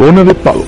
Zona de Paddock.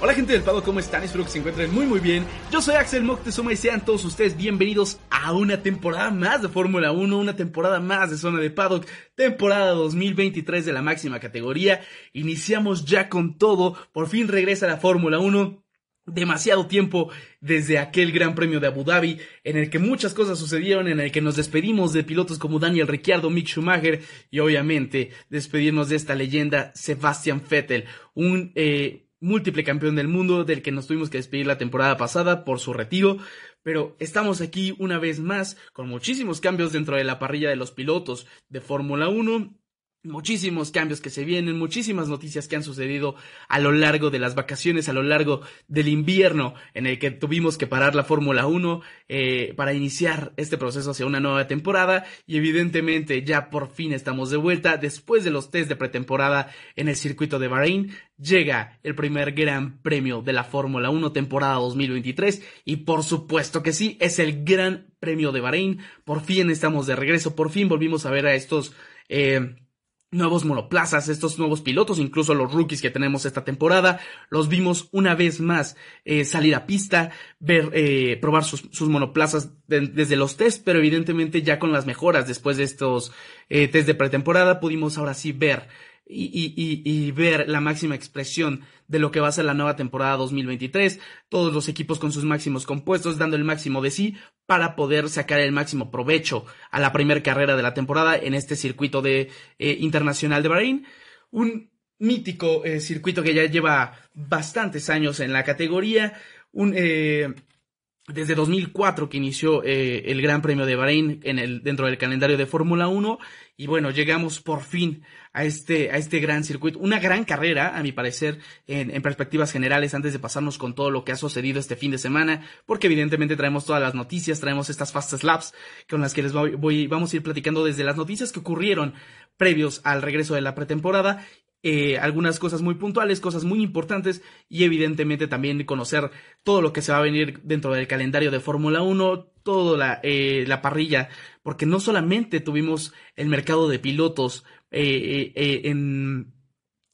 Hola gente del Pado, ¿cómo están? Espero que se encuentren muy muy bien. Yo soy Axel Moctezuma y sean todos ustedes bienvenidos a una temporada más de Fórmula 1, una temporada más de Zona de Paddock, temporada 2023 de la máxima categoría. Iniciamos ya con todo, por fin regresa la Fórmula 1 demasiado tiempo desde aquel Gran Premio de Abu Dhabi, en el que muchas cosas sucedieron, en el que nos despedimos de pilotos como Daniel Ricciardo, Mick Schumacher y obviamente despedirnos de esta leyenda Sebastian Vettel, un eh, múltiple campeón del mundo del que nos tuvimos que despedir la temporada pasada por su retiro, pero estamos aquí una vez más con muchísimos cambios dentro de la parrilla de los pilotos de Fórmula 1 muchísimos cambios que se vienen, muchísimas noticias que han sucedido a lo largo de las vacaciones, a lo largo del invierno en el que tuvimos que parar la Fórmula 1 eh, para iniciar este proceso hacia una nueva temporada y evidentemente ya por fin estamos de vuelta después de los test de pretemporada en el circuito de Bahrein. Llega el primer gran premio de la Fórmula 1 temporada 2023 y por supuesto que sí, es el gran premio de Bahrein. Por fin estamos de regreso, por fin volvimos a ver a estos... Eh, nuevos monoplazas, estos nuevos pilotos, incluso los rookies que tenemos esta temporada, los vimos una vez más eh, salir a pista, ver, eh, probar sus, sus monoplazas desde los test, pero evidentemente ya con las mejoras después de estos eh, test de pretemporada pudimos ahora sí ver y, y, y, ver la máxima expresión de lo que va a ser la nueva temporada 2023, todos los equipos con sus máximos compuestos, dando el máximo de sí para poder sacar el máximo provecho a la primera carrera de la temporada en este circuito de eh, internacional de Bahrein, un mítico eh, circuito que ya lleva bastantes años en la categoría, un eh, desde 2004 que inició el Gran Premio de Bahrein en el, dentro del calendario de Fórmula 1 y bueno, llegamos por fin a este, a este gran circuito, una gran carrera a mi parecer en, perspectivas generales antes de pasarnos con todo lo que ha sucedido este fin de semana, porque evidentemente traemos todas las noticias, traemos estas fast slaps con las que les voy, voy vamos a ir platicando desde las noticias que ocurrieron previos al regreso de la pretemporada eh, algunas cosas muy puntuales, cosas muy importantes y evidentemente también conocer todo lo que se va a venir dentro del calendario de Fórmula 1, toda la, eh, la, parrilla, porque no solamente tuvimos el mercado de pilotos eh, eh en,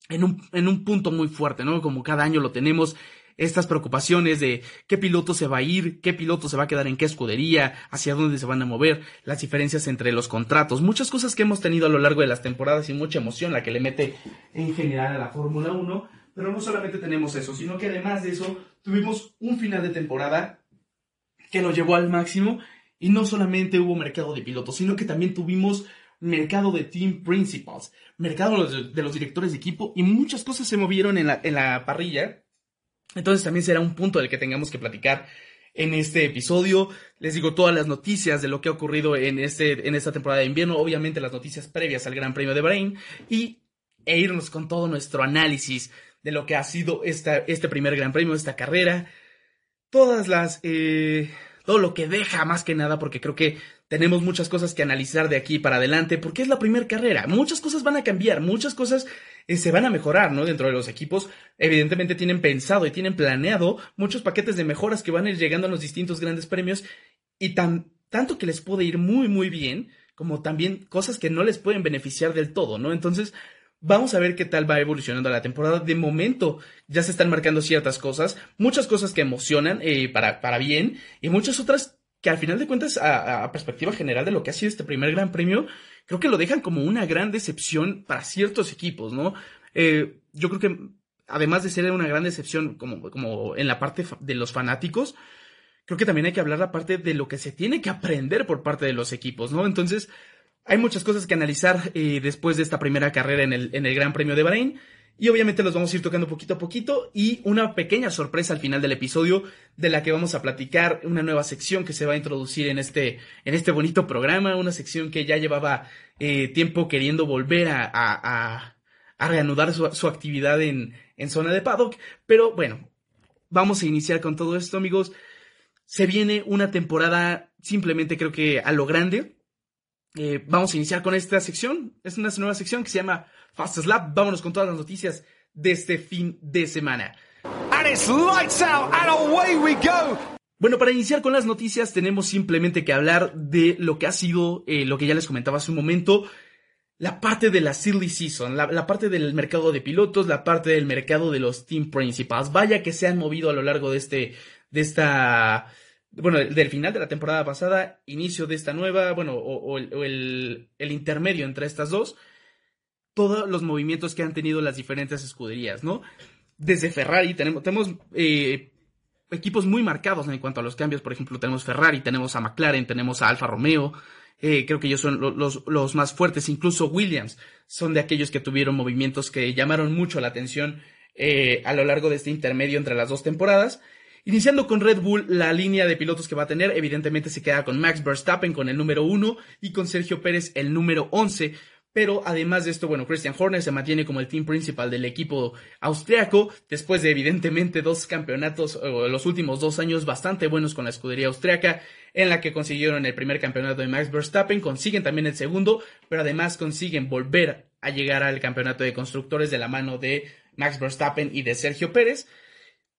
en, un, punto muy fuerte, ¿no? Como cada año lo tenemos, estas preocupaciones de qué piloto se va a ir, qué piloto se va a quedar en qué escudería, hacia dónde se van a mover, las diferencias entre los contratos, muchas cosas que hemos tenido a lo largo de las temporadas y mucha emoción la que le mete en general a la Fórmula 1, pero no solamente tenemos eso, sino que además de eso tuvimos un final de temporada que lo llevó al máximo y no solamente hubo mercado de pilotos, sino que también tuvimos mercado de team principals, mercado de los directores de equipo y muchas cosas se movieron en la, parrilla entonces también será un punto del que tengamos que platicar en este episodio. Les digo todas las noticias de lo que ha ocurrido en, este, esta temporada de invierno, obviamente las noticias previas al Gran Premio de Bahrein y e irnos con todo nuestro análisis de lo que ha sido este primer Gran Premio, esta carrera, todas las, eh, todo lo que deja más que nada, porque creo que tenemos muchas cosas que analizar de aquí para adelante, porque es la primera carrera, muchas cosas van a cambiar, muchas cosas eh, se van a mejorar, ¿no? Dentro de los equipos, evidentemente tienen pensado y tienen planeado muchos paquetes de mejoras que van a ir llegando a los distintos grandes premios y tan, tanto que les puede ir muy, muy bien, como también cosas que no les pueden beneficiar del todo, ¿no? Entonces, Vamos a ver qué tal va evolucionando la temporada. De momento ya se están marcando ciertas cosas, muchas cosas que emocionan eh, para, para bien y muchas otras que al final de cuentas, a, perspectiva general de lo que ha sido este primer Gran Premio, creo que lo dejan como una gran decepción para ciertos equipos, ¿no? Eh, yo creo que además de ser una gran decepción como, como en la parte de los fanáticos, creo que también hay que hablar la parte de lo que se tiene que aprender por parte de los equipos, ¿no? Entonces, hay muchas cosas que analizar eh, después de esta primera carrera en el, en el Gran Premio de Bahrein. Y obviamente los vamos a ir tocando poquito a poquito y una pequeña sorpresa al final del episodio de la que vamos a platicar, una nueva sección que se va a introducir en este, en este bonito programa, una sección que ya llevaba eh, tiempo queriendo volver a, reanudar su, su actividad en, en zona de paddock. Pero bueno, vamos a iniciar con todo esto amigos. Se viene una temporada simplemente creo que a lo grande. Eh, vamos a iniciar con esta sección. Es una nueva sección que se llama Fast Slap. Vámonos con todas las noticias de este fin de semana. And it's lights out and away we go. Bueno, para iniciar con las noticias tenemos simplemente que hablar de lo que ha sido, eh, lo que ya les comentaba hace un momento, la parte de la silly season, la, la, parte del mercado de pilotos, la parte del mercado de los team principals. Vaya que se han movido a lo largo de este, de esta, bueno, del final de la temporada pasada, inicio de esta nueva, bueno, o, el, el, intermedio entre estas dos, todos los movimientos que han tenido las diferentes escuderías, ¿no? Desde Ferrari tenemos, tenemos eh, equipos muy marcados en cuanto a los cambios, por ejemplo, tenemos Ferrari, tenemos a McLaren, tenemos a Alfa Romeo, eh, creo que ellos son los, los, más fuertes, incluso Williams son de aquellos que tuvieron movimientos que llamaron mucho la atención eh, a lo largo de este intermedio entre las dos temporadas. Iniciando con Red Bull, la línea de pilotos que va a tener, evidentemente se queda con Max Verstappen con el número 1 y con Sergio Pérez el número 11. Pero además de esto, bueno, Christian Horner se mantiene como el team principal del equipo austriaco, después de evidentemente dos campeonatos, o los últimos dos años bastante buenos con la escudería austriaca, en la que consiguieron el primer campeonato de Max Verstappen, consiguen también el segundo, pero además consiguen volver a llegar al campeonato de constructores de la mano de Max Verstappen y de Sergio Pérez.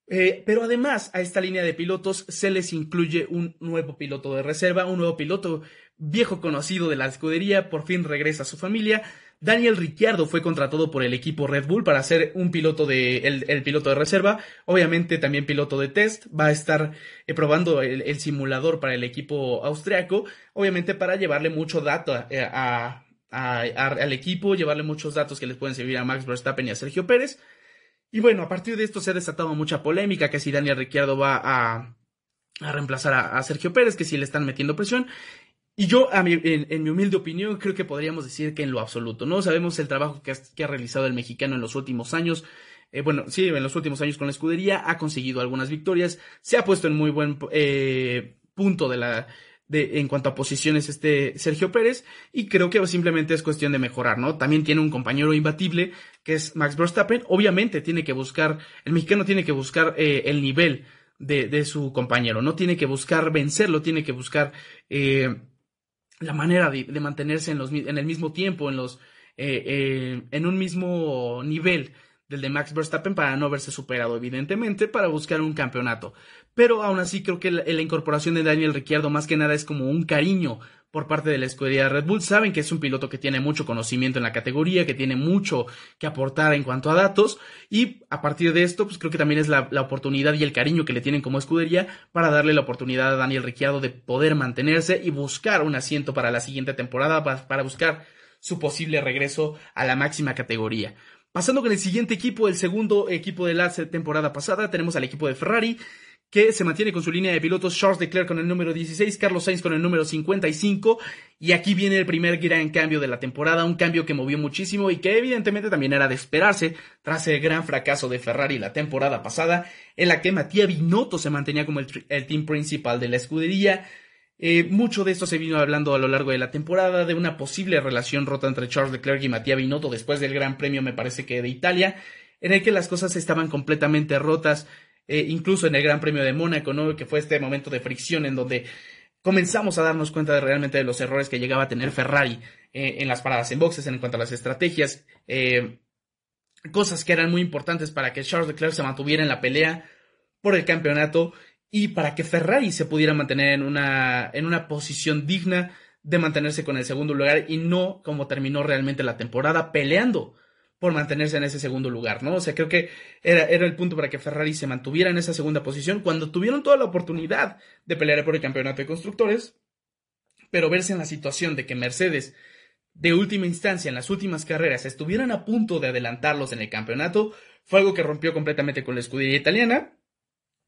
Eh, pero además a esta línea de pilotos se les incluye un nuevo piloto de reserva, un nuevo piloto viejo conocido de la escudería, por fin regresa a su familia. Daniel Ricciardo fue contratado por el equipo Red Bull para ser un piloto de el, piloto de reserva, obviamente también piloto de test, va a estar eh, probando el, simulador para el equipo austriaco, obviamente para llevarle mucho dato a, al equipo, llevarle muchos datos que les pueden servir a Max Verstappen y a Sergio Pérez. Y bueno, a partir de esto se ha desatado mucha polémica, que si Daniel Ricciardo va a, reemplazar a, Sergio Pérez, que si le están metiendo presión. Y yo, a mi, en, mi humilde opinión, creo que podríamos decir que en lo absoluto, ¿no? Sabemos el trabajo que ha, que ha realizado el mexicano en los últimos años. Eh, bueno, sí, en los últimos años con la escudería, ha conseguido algunas victorias, se ha puesto en muy buen eh, punto de la, de, en cuanto a posiciones este Sergio Pérez y creo que simplemente es cuestión de mejorar, ¿no? También tiene un compañero imbatible que es Max Verstappen, obviamente tiene que buscar, el mexicano tiene que buscar eh, el nivel de, de, su compañero, no tiene que buscar vencerlo, tiene que buscar eh, la manera de, de mantenerse en, los, en, el mismo tiempo, en los, eh, eh, en un mismo nivel del de Max Verstappen para no haberse superado, evidentemente, para buscar un campeonato. Pero aún así creo que la, la, incorporación de Daniel Ricciardo más que nada es como un cariño por parte de la escudería Red Bull. Saben que es un piloto que tiene mucho conocimiento en la categoría, que tiene mucho que aportar en cuanto a datos y a partir de esto, pues creo que también es la, la oportunidad y el cariño que le tienen como escudería para darle la oportunidad a Daniel Ricciardo de poder mantenerse y buscar un asiento para la siguiente temporada, para buscar su posible regreso a la máxima categoría. Pasando con el siguiente equipo, el segundo equipo de la temporada pasada, tenemos al equipo de Ferrari, que se mantiene con su línea de pilotos, Charles Leclerc con el número 16, Carlos Sainz con el número 55, y aquí viene el primer gran cambio de la temporada, un cambio que movió muchísimo y que evidentemente también era de esperarse tras el gran fracaso de Ferrari la temporada pasada, en la que Matías Binotto se mantenía como el, el team principal de la escudería, eh, mucho de esto se vino hablando a lo largo de la temporada, de una posible relación rota entre Charles Leclerc y Matías Binotto después del Gran Premio, me parece que de Italia, en el que las cosas estaban completamente rotas, eh, incluso en el Gran Premio de Mónaco, ¿no? que fue este momento de fricción en donde comenzamos a darnos cuenta de realmente de los errores que llegaba a tener Ferrari eh, en las paradas en boxes, en cuanto a las estrategias, cosas que eran muy importantes para que Charles Leclerc se mantuviera en la pelea por el campeonato y para que Ferrari se pudiera mantener en una, en una posición digna de mantenerse con el segundo lugar y no como terminó realmente la temporada peleando por mantenerse en ese segundo lugar, ¿no? O sea, creo que era, era el punto para que Ferrari se mantuviera en esa segunda posición cuando tuvieron toda la oportunidad de pelear por el campeonato de constructores, pero verse en la situación de que Mercedes, de última instancia, en las últimas carreras, estuvieran a punto de adelantarlos en el campeonato, fue algo que rompió completamente con la escudería italiana,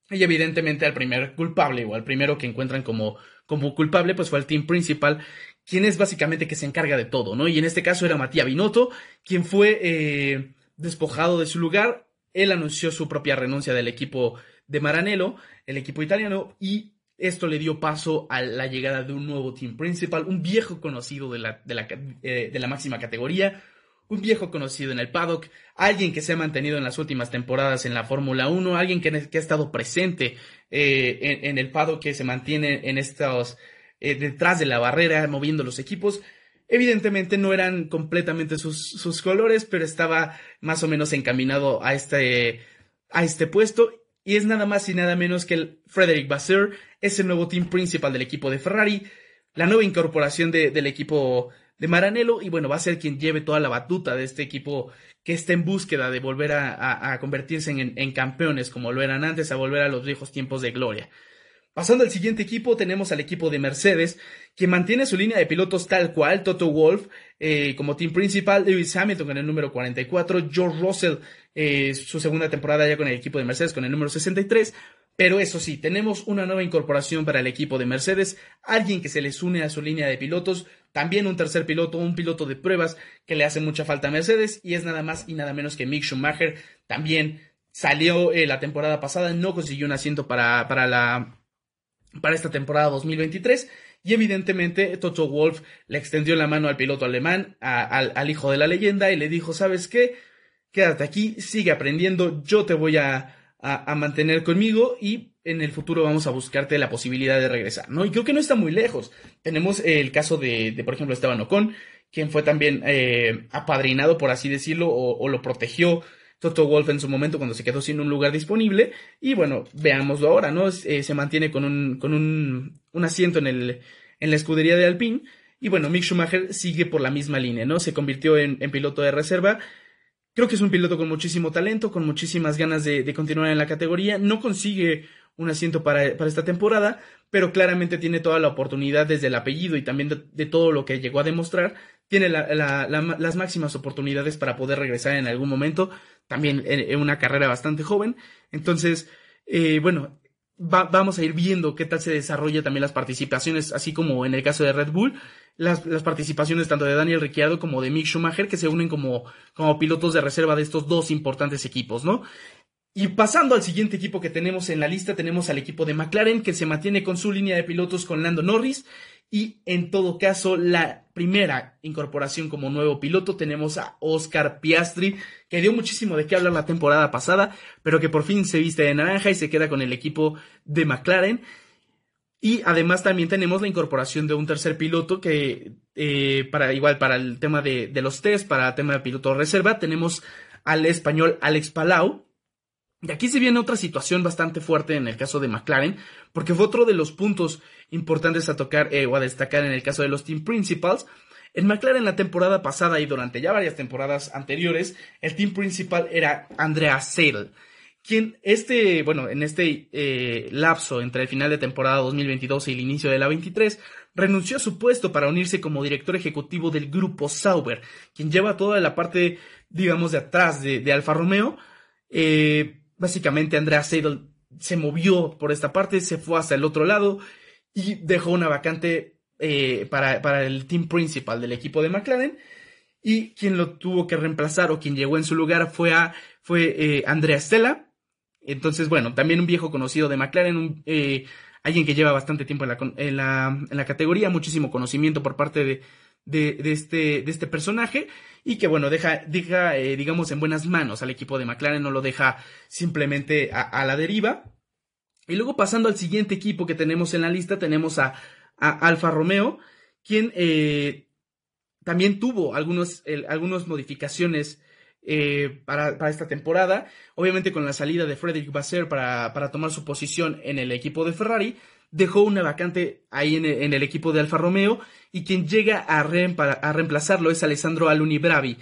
y evidentemente al primer culpable o al primero que encuentran como, como culpable, pues fue el team principal, quien es básicamente que se encarga de todo, ¿no? Y en este caso era Matías Binotto, quien fue eh, despojado de su lugar. Él anunció su propia renuncia del equipo de Maranello, el equipo italiano, y esto le dio paso a la llegada de un nuevo team principal, un viejo conocido de la, de la, eh, de la máxima categoría, un viejo conocido en el paddock, alguien que se ha mantenido en las últimas temporadas en la Fórmula 1, alguien que, ha estado presente eh, en, el paddock, que se mantiene en estos, eh, detrás de la barrera, moviendo los equipos. Evidentemente no eran completamente sus, colores, pero estaba más o menos encaminado a este, a este puesto. Y es nada más y nada menos que el Frederick Vasseur, es el nuevo team principal del equipo de Ferrari, la nueva incorporación del equipo de Maranello y bueno, va a ser quien lleve toda la batuta de este equipo que está en búsqueda de volver a, convertirse en, campeones como lo eran antes, a volver a los viejos tiempos de gloria. Pasando al siguiente equipo, tenemos al equipo de Mercedes, que mantiene su línea de pilotos tal cual, Toto Wolf eh, como team principal, Lewis Hamilton con el número 44, George Russell, eh, su segunda temporada ya con el equipo de Mercedes con el número 63, pero eso sí, tenemos una nueva incorporación para el equipo de Mercedes, alguien que se les une a su línea de pilotos, también un tercer piloto, un piloto de pruebas que le hace mucha falta a Mercedes, y es nada más y nada menos que Mick Schumacher, también salió eh, la temporada pasada, no consiguió un asiento para, para la para esta temporada 2023. Y evidentemente Toto Wolf le extendió la mano al piloto alemán, al, hijo de la leyenda, y le dijo, ¿sabes qué? Quédate aquí, sigue aprendiendo, yo te voy a, mantener conmigo y en el futuro vamos a buscarte la posibilidad de regresar, ¿no? Y creo que no está muy lejos. Tenemos el caso de, por ejemplo, Esteban Ocon, quien fue también eh, apadrinado, por así decirlo, o lo protegió Toto Wolf en su momento cuando se quedó sin un lugar disponible. Y bueno, veámoslo ahora, ¿no? Eh, se mantiene con un, con un, un asiento en, el, en la escudería de Alpine. Y bueno, Mick Schumacher sigue por la misma línea, ¿no? Se convirtió en, en piloto de reserva. Creo que es un piloto con muchísimo talento, con muchísimas ganas de, de continuar en la categoría. No consigue un asiento para, para, esta temporada, pero claramente tiene toda la oportunidad desde el apellido y también de, todo lo que llegó a demostrar tiene las máximas oportunidades para poder regresar en algún momento, también en, una carrera bastante joven. Entonces, eh, bueno, vamos a ir viendo qué tal se desarrolla también las participaciones, así como en el caso de Red Bull, las, participaciones tanto de Daniel Ricciardo como de Mick Schumacher, que se unen como, como pilotos de reserva de estos dos importantes equipos, ¿no? Y pasando al siguiente equipo que tenemos en la lista, tenemos al equipo de McLaren, que se mantiene con su línea de pilotos con Lando Norris y en todo caso, la primera incorporación como nuevo piloto tenemos a Oscar Piastri, que dio muchísimo de qué hablar la temporada pasada, pero que por fin se viste de naranja y se queda con el equipo de McLaren. Y además también tenemos la incorporación de un tercer piloto que, eh, para igual para el tema de, los test, para el tema de piloto reserva, tenemos al español Alex Palau, y aquí se viene otra situación bastante fuerte en el caso de McLaren, porque fue otro de los puntos importantes a tocar eh, o a destacar en el caso de los Team Principals. En McLaren la temporada pasada y durante ya varias temporadas anteriores, el team principal era Andrea Seidel, quien este, bueno, en este eh, lapso entre el final de temporada 2022 y el inicio de la 23, renunció a su puesto para unirse como director ejecutivo del grupo Sauber, quien lleva toda la parte, digamos, de atrás de, Alfa Romeo. Eh, básicamente Andrea Seidel se movió por esta parte, se fue hasta el otro lado y dejó una vacante eh, para, el team principal del equipo de McLaren. Y quien lo tuvo que reemplazar o quien llegó en su lugar fue, a, fue eh, Andrea Stella. Entonces, bueno, también un viejo conocido de McLaren, eh, alguien que lleva bastante tiempo en la, en la, en la categoría, muchísimo conocimiento por parte de, de, este, de este personaje y que bueno, deja, deja eh, digamos, en buenas manos al equipo de McLaren, no lo deja simplemente a, la deriva. Y luego pasando al siguiente equipo que tenemos en la lista, tenemos a, a Alfa Romeo, quien eh, también tuvo algunas modificaciones eh, para, para, esta temporada. Obviamente con la salida de Frederick Basser para, para tomar su posición en el equipo de Ferrari, dejó una vacante ahí en el, equipo de Alfa Romeo y quien llega a, reemplazarlo es Alessandro Aluni Bravi,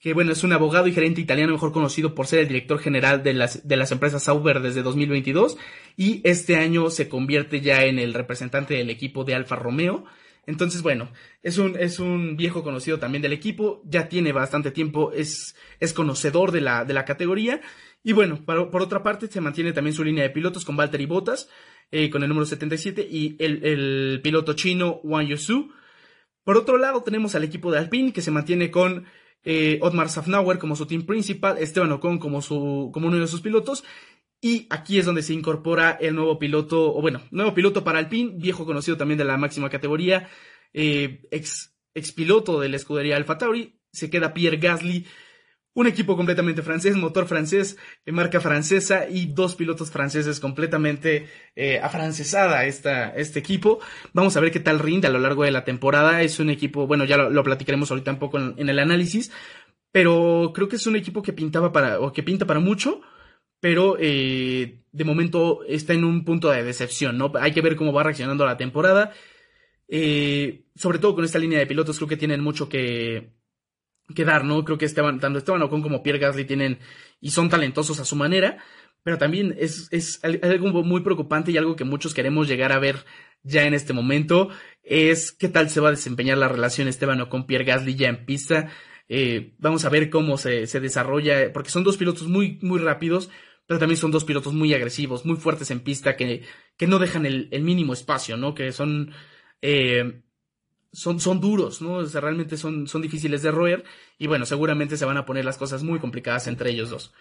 que bueno, es un abogado y gerente italiano mejor conocido por ser el director general de las, de las empresas Sauber desde 2022 y este año se convierte ya en el representante del equipo de Alfa Romeo. Entonces, bueno, es un, es un viejo conocido también del equipo, ya tiene bastante tiempo, es, es conocedor de la, de la categoría. Y bueno, por, por otra parte, se mantiene también su línea de pilotos con Valtteri Bottas, eh, con el número 77 y el, piloto chino Wang Yusu. Por otro lado tenemos al equipo de Alpine que se mantiene con eh, Otmar Safnauer como su team principal, Esteban Ocon como, su, como uno de sus pilotos. Y aquí es donde se incorpora el nuevo piloto, o bueno, nuevo piloto para Alpine, viejo conocido también de la máxima categoría, eh, ex, ex piloto de la escudería Alfa Tauri. Se queda Pierre Gasly un equipo completamente francés, motor francés, eh, marca francesa y dos pilotos franceses completamente eh, afrancesada esta, este equipo. Vamos a ver qué tal rinde a lo largo de la temporada. Es un equipo, bueno, ya lo, platicaremos ahorita un poco en, el análisis, pero creo que es un equipo que pintaba para, o que pinta para mucho, pero eh, de momento está en un punto de decepción, ¿no? Hay que ver cómo va reaccionando la temporada. sobre todo con esta línea de pilotos, creo que tienen mucho que, quedar, ¿no? Creo que Esteban, tanto Esteban Ocon como Pierre Gasly tienen y son talentosos a su manera, pero también es, es algo muy preocupante y algo que muchos queremos llegar a ver ya en este momento, es qué tal se va a desempeñar la relación Esteban Ocon Pierre Gasly ya en pista. Eh, vamos a ver cómo se, se desarrolla, porque son dos pilotos muy, muy rápidos, pero también son dos pilotos muy agresivos, muy fuertes en pista, que, que no dejan el, el mínimo espacio, ¿no? Que son eh, son, son duros, ¿no? O sea, realmente son, son difíciles de roer y bueno, seguramente se van a poner las cosas muy complicadas entre ellos dos.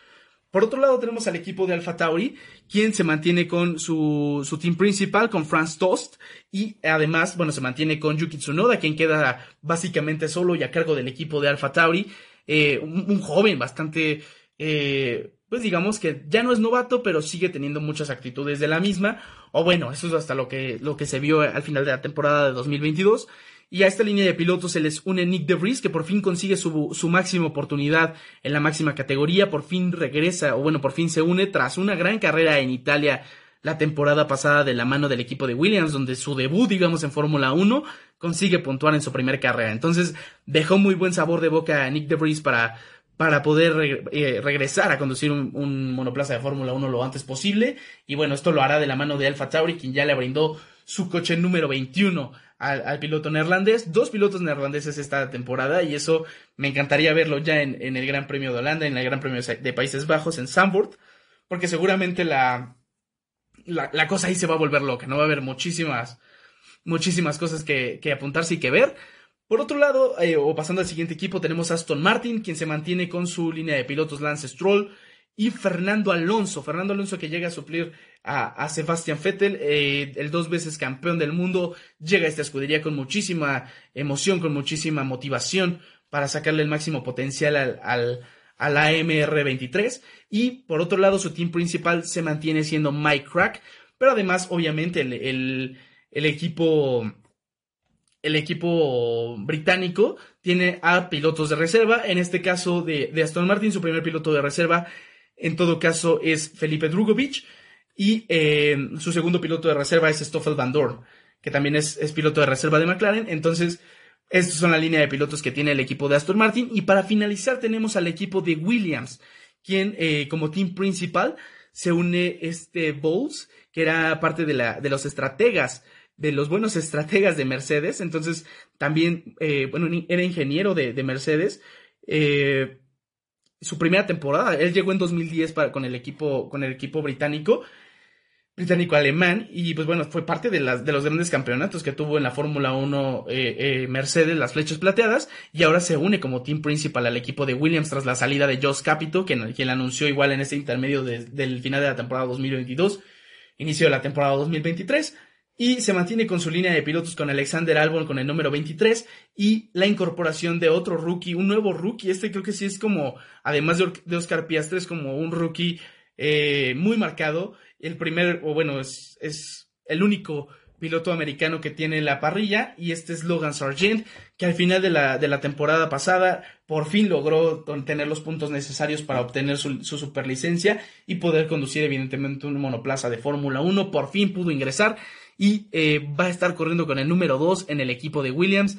Por otro lado tenemos al equipo de Alfa Tauri, quien se mantiene con su, su team principal, con Franz Tost, y además, bueno, se mantiene con Yuki Tsunoda, quien queda básicamente solo y a cargo del equipo de Alfa Tauri, eh, un, joven bastante, eh, pues digamos que ya no es novato, pero sigue teniendo muchas actitudes de la misma, o bueno, eso es hasta lo que, lo que se vio al final de la temporada de 2022, y a esta línea de pilotos se les une Nick DeVries, que por fin consigue su, su máxima oportunidad en la máxima categoría, por fin regresa, o bueno, por fin se une tras una gran carrera en Italia la temporada pasada de la mano del equipo de Williams, donde su debut, digamos, en Fórmula 1 consigue puntuar en su primera carrera. Entonces dejó muy buen sabor de boca a Nick DeVries para, para poder eh, regresar a conducir un, un monoplaza de Fórmula 1 lo antes posible. Y bueno, esto lo hará de la mano de Alfa Tauri, quien ya le brindó su coche número 21 al, piloto neerlandés. Dos pilotos neerlandeses esta temporada y eso me encantaría verlo ya en, el Gran Premio de Holanda, en el Gran Premio de Países Bajos, en Zandvoort, porque seguramente la, la, cosa ahí se va a volver loca, ¿no? Va a haber muchísimas, muchísimas cosas que, que apuntarse y que ver. Por otro lado, eh, o pasando al siguiente equipo, tenemos Aston Martin, quien se mantiene con su línea de pilotos Lance Stroll y Fernando Alonso. Fernando Alonso que llega a suplir a, Sebastian Vettel, eh, el dos veces campeón del mundo, llega a esta escudería con muchísima emoción, con muchísima motivación para sacarle el máximo potencial al, al, a la MR23. Y por otro lado, su team principal se mantiene siendo Mike Crack, pero además, obviamente, el, el, el equipo el equipo británico tiene a pilotos de reserva, en este caso de, de, Aston Martin, su primer piloto de reserva, en todo caso es Felipe Drugovic, y eh, su segundo piloto de reserva es Stoffel Van Dorn, que también es, piloto de reserva de McLaren. Entonces, estos son la línea de pilotos que tiene el equipo de Aston Martin. Y para finalizar, tenemos al equipo de Williams, quien eh, como team principal se une este Bowles, que era parte de, la, de los estrategas, de los buenos estrategas de Mercedes. Entonces, también, eh, bueno, era ingeniero de, de Mercedes. Su primera temporada, él llegó en 2010 para, con el equipo, con el equipo británico británico-alemán y pues bueno, fue parte de, las, de los grandes campeonatos que tuvo en la Fórmula 1 eh, eh, Mercedes, las flechas plateadas, y ahora se une como team principal al equipo de Williams tras la salida de Josh Capito, quien, quien anunció igual en ese intermedio del final de la temporada 2022, inicio de la temporada 2023, y se mantiene con su línea de pilotos con Alexander Albon con el número 23 y la incorporación de otro rookie, un nuevo rookie, este creo que sí es como, además de, Oscar Piastri, es como un rookie eh, muy marcado, el primer, o bueno, es, es el único piloto americano que tiene la parrilla y este es Logan Sargent, que al final de la, de la temporada pasada por fin logró tener los puntos necesarios para obtener su, su superlicencia y poder conducir evidentemente un monoplaza de Fórmula 1, por fin pudo ingresar y eh, va a estar corriendo con el número 2 en el equipo de Williams.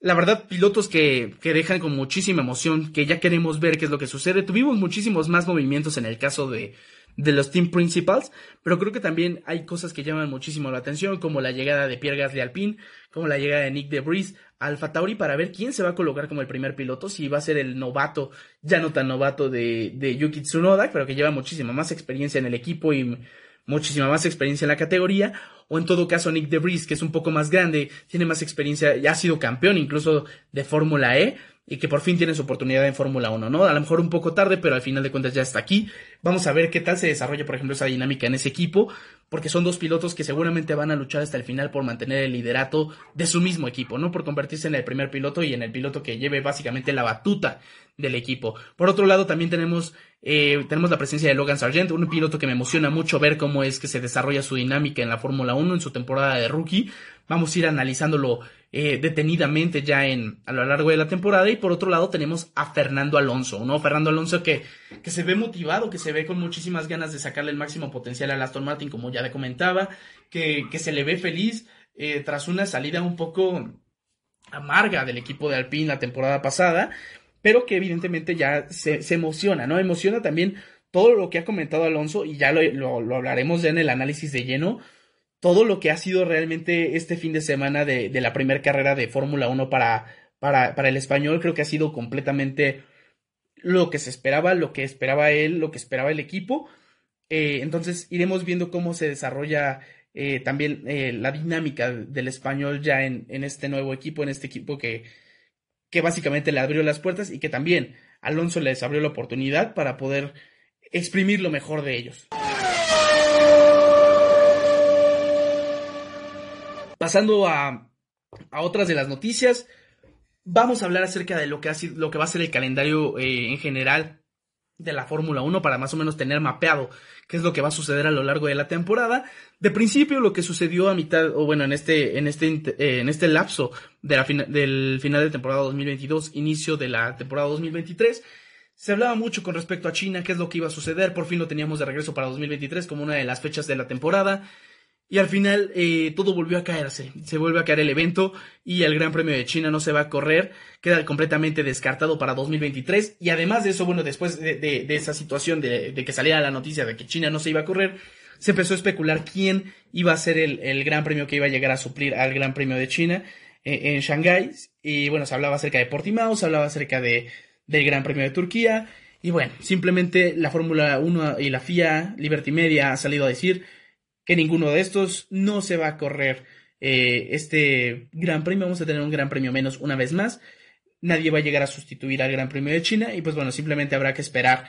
La verdad, pilotos que, que dejan con muchísima emoción, que ya queremos ver qué es lo que sucede. Tuvimos muchísimos más movimientos en el caso de, de los team principals, pero creo que también hay cosas que llaman muchísimo la atención, como la llegada de Pierre Gasly Alpine, como la llegada de Nick DeVries Alfa Tauri para ver quién se va a colocar como el primer piloto, si va a ser el novato, ya no tan novato de, de Yuki Tsunoda, pero que lleva muchísima más experiencia en el equipo y muchísima más experiencia en la categoría, o en todo caso Nick DeVries, que es un poco más grande, tiene más experiencia, ya ha sido campeón incluso de Fórmula E, y que por fin tiene su oportunidad en Fórmula 1, ¿no? A lo mejor un poco tarde, pero al final de cuentas ya está aquí. Vamos a ver qué tal se desarrolla, por ejemplo, esa dinámica en ese equipo, porque son dos pilotos que seguramente van a luchar hasta el final por mantener el liderato de su mismo equipo, ¿no? Por convertirse en el primer piloto y en el piloto que lleve básicamente la batuta del equipo. Por otro lado, también tenemos, eh, tenemos la presencia de Logan Sargent, un piloto que me emociona mucho ver cómo es que se desarrolla su dinámica en la Fórmula 1 en su temporada de rookie. Vamos a ir analizándolo eh, detenidamente ya en, a lo largo de la temporada. Y por otro lado tenemos a Fernando Alonso, ¿no? Fernando Alonso que, que se ve motivado, que se ve con muchísimas ganas de sacarle el máximo potencial a Aston Martin, como ya le comentaba, que, que se le ve feliz eh, tras una salida un poco amarga del equipo de Alpine la temporada pasada, pero que evidentemente ya se, se emociona, ¿no? Emociona también todo lo que ha comentado Alonso y ya lo, lo, lo hablaremos ya en el análisis de lleno todo lo que ha sido realmente este fin de semana de, la primera carrera de Fórmula 1 para, para, para, el español, creo que ha sido completamente lo que se esperaba, lo que esperaba él, lo que esperaba el equipo. Eh, entonces iremos viendo cómo se desarrolla eh, también eh, la dinámica del español ya en, en, este nuevo equipo, en este equipo que, que básicamente le abrió las puertas y que también Alonso les abrió la oportunidad para poder exprimir lo mejor de ellos. Pasando a, a otras de las noticias, vamos a hablar acerca de lo que, ha sido, lo que va a ser el calendario eh, en general de la Fórmula 1 para más o menos tener mapeado qué es lo que va a suceder a lo largo de la temporada. De principio, lo que sucedió a mitad, o bueno, en este, en este, eh, en este lapso de la del final de temporada 2022, inicio de la temporada 2023, se hablaba mucho con respecto a China, qué es lo que iba a suceder. Por fin lo teníamos de regreso para 2023 como una de las fechas de la temporada. Y al final eh, todo volvió a caerse, se vuelve a caer el evento y el Gran Premio de China no se va a correr, queda completamente descartado para 2023 y además de eso, bueno, después de, de, esa situación de, que saliera la noticia de que China no se iba a correr, se empezó a especular quién iba a ser el, el Gran Premio que iba a llegar a suplir al Gran Premio de China eh, en Shanghái. Y bueno, se hablaba acerca de Portimao, se hablaba acerca de, del Gran Premio de Turquía. Y bueno, simplemente la Fórmula 1 y la FIA, Liberty Media ha salido a decir que ninguno de estos no se va a correr eh, este gran premio. Vamos a tener un gran premio menos una vez más. Nadie va a llegar a sustituir al Gran Premio de China y pues bueno, simplemente habrá que esperar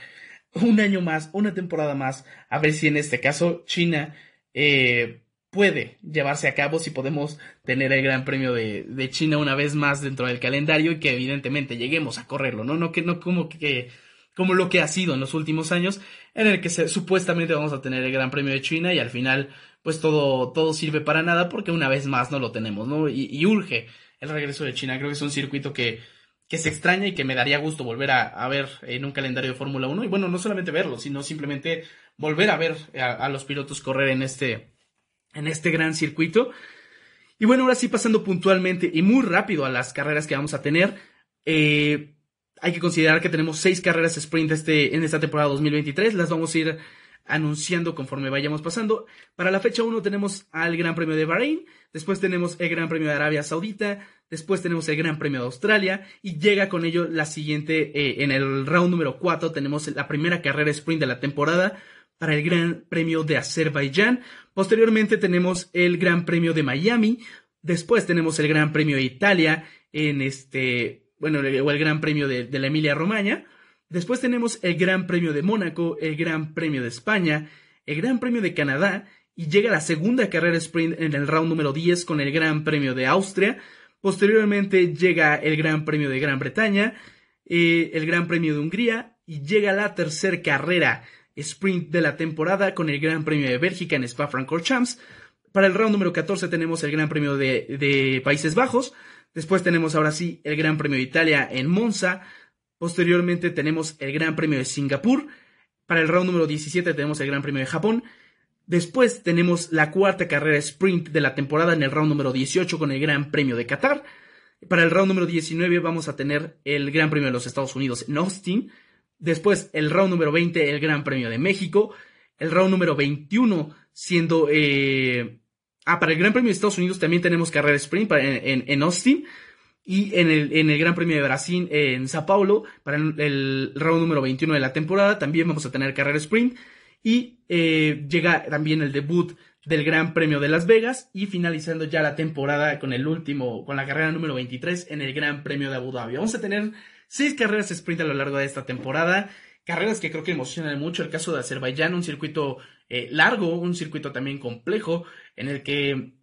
un año más, una temporada más, a ver si en este caso China eh, puede llevarse a cabo, si podemos tener el Gran Premio de, de, China una vez más dentro del calendario y que evidentemente lleguemos a correrlo, ¿no? No que no como que como lo que ha sido en los últimos años, en el que supuestamente vamos a tener el Gran Premio de China y al final, pues todo, todo sirve para nada porque una vez más no lo tenemos, ¿no? Y, urge el regreso de China. Creo que es un circuito que, que se extraña y que me daría gusto volver a, ver en un calendario de Fórmula 1. Y bueno, no solamente verlo, sino simplemente volver a ver a, los pilotos correr en este, en este gran circuito. Y bueno, ahora sí pasando puntualmente y muy rápido a las carreras que vamos a tener. Eh, hay que considerar que tenemos seis carreras sprint este, en esta temporada 2023. Las vamos a ir anunciando conforme vayamos pasando. Para la fecha 1 tenemos al Gran Premio de Bahrein, después tenemos el Gran Premio de Arabia Saudita, después tenemos el Gran Premio de Australia y llega con ello la siguiente, eh, en el round número 4 tenemos la primera carrera sprint de la temporada para el Gran Premio de Azerbaiyán. Posteriormente tenemos el Gran Premio de Miami, después tenemos el Gran Premio de Italia en este bueno, o el Gran Premio de, la Emilia Romagna. Después tenemos el Gran Premio de Mónaco, el Gran Premio de España, el Gran Premio de Canadá y llega la segunda carrera sprint en el round número 10 con el Gran Premio de Austria. Posteriormente llega el Gran Premio de Gran Bretaña, eh, el Gran Premio de Hungría y llega la tercera carrera sprint de la temporada con el Gran Premio de Bélgica en Spa-Francorchamps. Para el round número 14 tenemos el Gran Premio de Países Bajos. Después tenemos ahora sí el Gran Premio de Italia en Monza. Posteriormente tenemos el Gran Premio de Singapur. Para el round número 17 tenemos el Gran Premio de Japón. Después tenemos la cuarta carrera sprint de la temporada en el round número 18 con el Gran Premio de Qatar. Para el round número 19 vamos a tener el Gran Premio de los Estados Unidos en Austin. Después el round número 20 el Gran Premio de México. El round número 21 siendo eh, Ah, para el Gran Premio de Estados Unidos también tenemos carrera sprint en, Austin. Y en el, en el, Gran Premio de Brasil en Sao Paulo, para el, round número 21 de la temporada, también vamos a tener carrera sprint. Y eh, llega también el debut del Gran Premio de Las Vegas y finalizando ya la temporada con el último, con la carrera número 23 en el Gran Premio de Abu Dhabi. Vamos a tener seis carreras sprint a lo largo de esta temporada, carreras que creo que emocionan mucho. El caso de Azerbaiyán, un circuito eh, largo, un circuito también complejo, en el que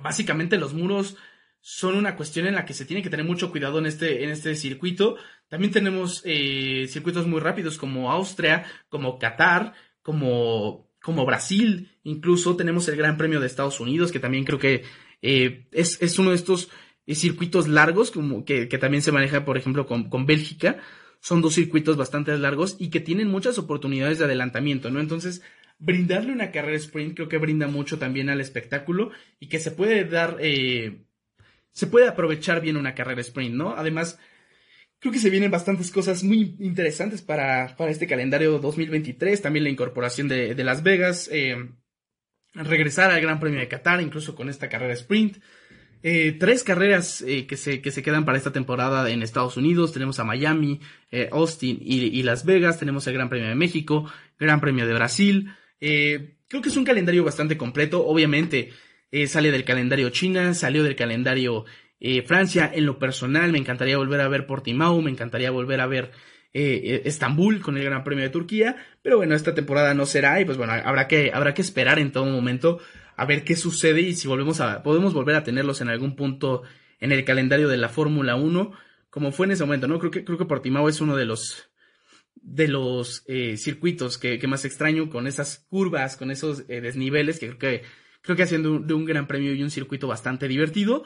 básicamente los muros son una cuestión en la que se tiene que tener mucho cuidado en este, en este circuito. También tenemos eh, circuitos muy rápidos como Austria, como Qatar, como como Brasil, incluso tenemos el Gran Premio de Estados Unidos, que también creo que eh, es, uno de estos eh, circuitos largos, como que, también se maneja, por ejemplo, con, con, Bélgica. Son dos circuitos bastante largos y que tienen muchas oportunidades de adelantamiento, ¿no? Entonces, brindarle una carrera sprint creo que brinda mucho también al espectáculo y que se puede dar, eh, se puede aprovechar bien una carrera sprint, ¿no? Además, creo que se vienen bastantes cosas muy interesantes para, para este calendario 2023. También la incorporación de, Las Vegas, eh, regresar al Gran Premio de Qatar, incluso con esta carrera sprint. Eh, tres carreras que, se, que se quedan para esta temporada en Estados Unidos. Tenemos a Miami, Austin y, Las Vegas. Tenemos el Gran Premio de México, Gran Premio de Brasil. Creo que es un calendario bastante completo. Obviamente sale del calendario China, salió del calendario eh, Francia, en lo personal, me encantaría volver a ver Portimao, me encantaría volver a ver eh, eh, Estambul con el Gran Premio de Turquía, pero bueno, esta temporada no será y pues bueno, habrá que, habrá que esperar en todo momento a ver qué sucede y si volvemos a, podemos volver a tenerlos en algún punto en el calendario de la Fórmula 1, como fue en ese momento, ¿no? Creo que, creo que Portimao es uno de los, de los circuitos que, más extraño con esas curvas, con esos desniveles que creo que creo que haciendo de un gran premio y un circuito bastante divertido.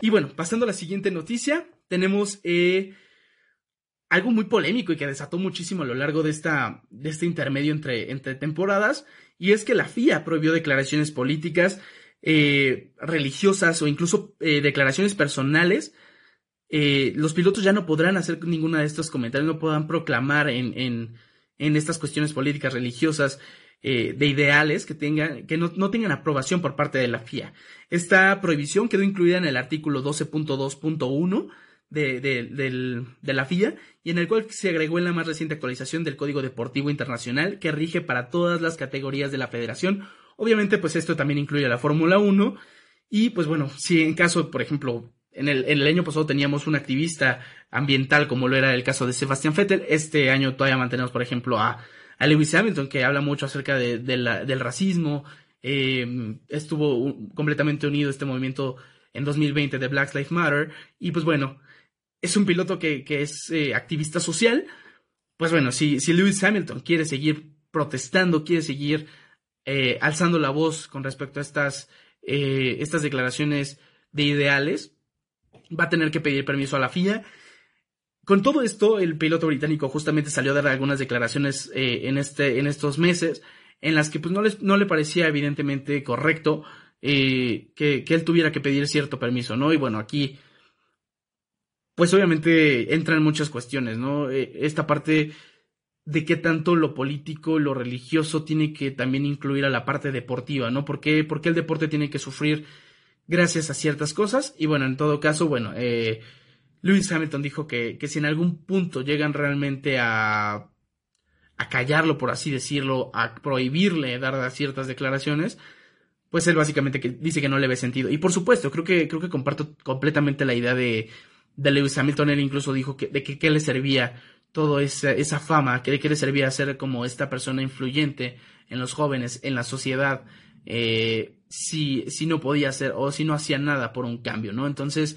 Y bueno, pasando a la siguiente noticia, tenemos eh, algo muy polémico y que desató muchísimo a lo largo de, esta, de este intermedio entre, entre temporadas, y es que la FIA prohibió declaraciones políticas, eh, religiosas o incluso eh, declaraciones personales. Los pilotos ya no podrán hacer ninguna de estos comentarios, no podrán proclamar en, en, en estas cuestiones políticas religiosas eh, de ideales que tengan, que no, tengan aprobación por parte de la FIA. Esta prohibición quedó incluida en el artículo 12.2.1 de, de, la FIA y en el cual se agregó en la más reciente actualización del Código Deportivo Internacional que rige para todas las categorías de la federación. Obviamente, pues esto también incluye a la Fórmula 1 y pues bueno, si en caso, por ejemplo, en el, en el, año pasado teníamos un activista ambiental como lo era el caso de Sebastián Vettel, este año todavía mantenemos, por ejemplo, a a Lewis Hamilton, que habla mucho acerca de, del racismo, eh, estuvo completamente unido este movimiento en 2020 de Black Lives Matter, y pues bueno, es un piloto que, es eh, activista social, pues bueno, si, si Lewis Hamilton quiere seguir protestando, quiere seguir eh, alzando la voz con respecto a estas, estas declaraciones de ideales, va a tener que pedir permiso a la FIA con todo esto, el piloto británico justamente salió a dar algunas declaraciones eh, en, este, en estos meses en las que pues no, les, no le parecía evidentemente correcto eh, que, él tuviera que pedir cierto permiso, ¿no? Y bueno, aquí pues obviamente entran muchas cuestiones, ¿no? Eh, esta parte de qué tanto lo político, lo religioso tiene que también incluir a la parte deportiva, ¿no? ¿Por qué, el deporte tiene que sufrir gracias a ciertas cosas? Y bueno, en todo caso, bueno, eh, Lewis Hamilton dijo que, que si en algún punto llegan realmente a, a callarlo, por así decirlo, a prohibirle dar ciertas declaraciones, pues él básicamente que dice que no le ve sentido. Y por supuesto, creo que, creo que comparto completamente la idea de, de Lewis Hamilton. Él incluso dijo que, de que qué le servía toda esa, esa fama, que de qué le servía ser como esta persona influyente en los jóvenes, en la sociedad, eh, si, si no podía hacer o si no hacía nada por un cambio, ¿no? Entonces,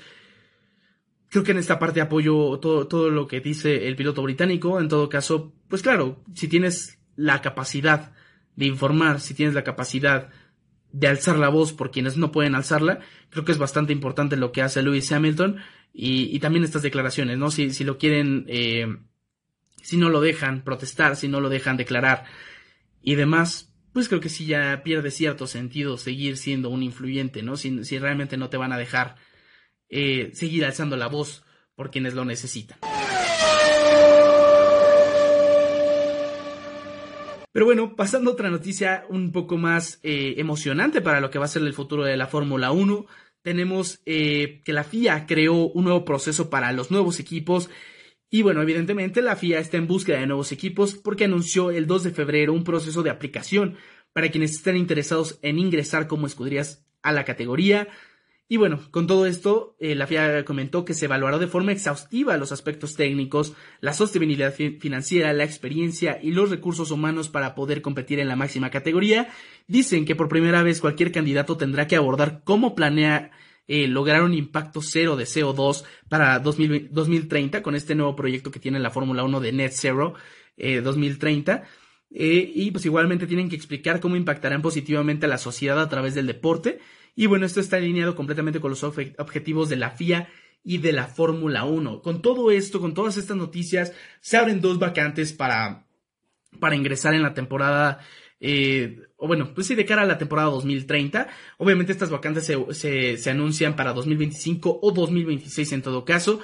Creo que en esta parte apoyo todo, todo lo que dice el piloto británico. En todo caso, pues claro, si tienes la capacidad de informar, si tienes la capacidad de alzar la voz por quienes no pueden alzarla, creo que es bastante importante lo que hace Lewis Hamilton y, también estas declaraciones, ¿no? Si, si lo quieren, eh, si no lo dejan protestar, si no lo dejan declarar y demás, pues creo que sí ya pierde cierto sentido seguir siendo un influyente, ¿no? Si, realmente no te van a dejar eh, seguir alzando la voz por quienes lo necesitan. Pero bueno, pasando a otra noticia un poco más eh, emocionante para lo que va a ser el futuro de la Fórmula 1, tenemos eh, que la FIA creó un nuevo proceso para los nuevos equipos Y bueno, evidentemente la FIA está en búsqueda de nuevos equipos porque anunció el 2 de febrero un proceso de aplicación para quienes estén interesados en ingresar como escuderías a la categoría. Y bueno, con todo esto, eh, la FIA comentó que se evaluará de forma exhaustiva los aspectos técnicos, la sostenibilidad financiera, la experiencia y los recursos humanos para poder competir en la máxima categoría. Dicen que por primera vez cualquier candidato tendrá que abordar cómo planea eh, lograr un impacto cero de CO2 para 2030 con este nuevo proyecto que tiene la Fórmula 1 de Net Zero 2030. Eh, eh, y pues igualmente tienen que explicar cómo impactarán positivamente a la sociedad a través del deporte. Y bueno, esto está alineado completamente con los objetivos de la FIA y de la Fórmula 1. Con todo esto, con todas estas noticias, se abren dos vacantes para, para ingresar en la temporada eh, o bueno, pues sí, de cara a la temporada 2030. Obviamente estas vacantes se, se, anuncian para 2025 o 2026 en todo caso.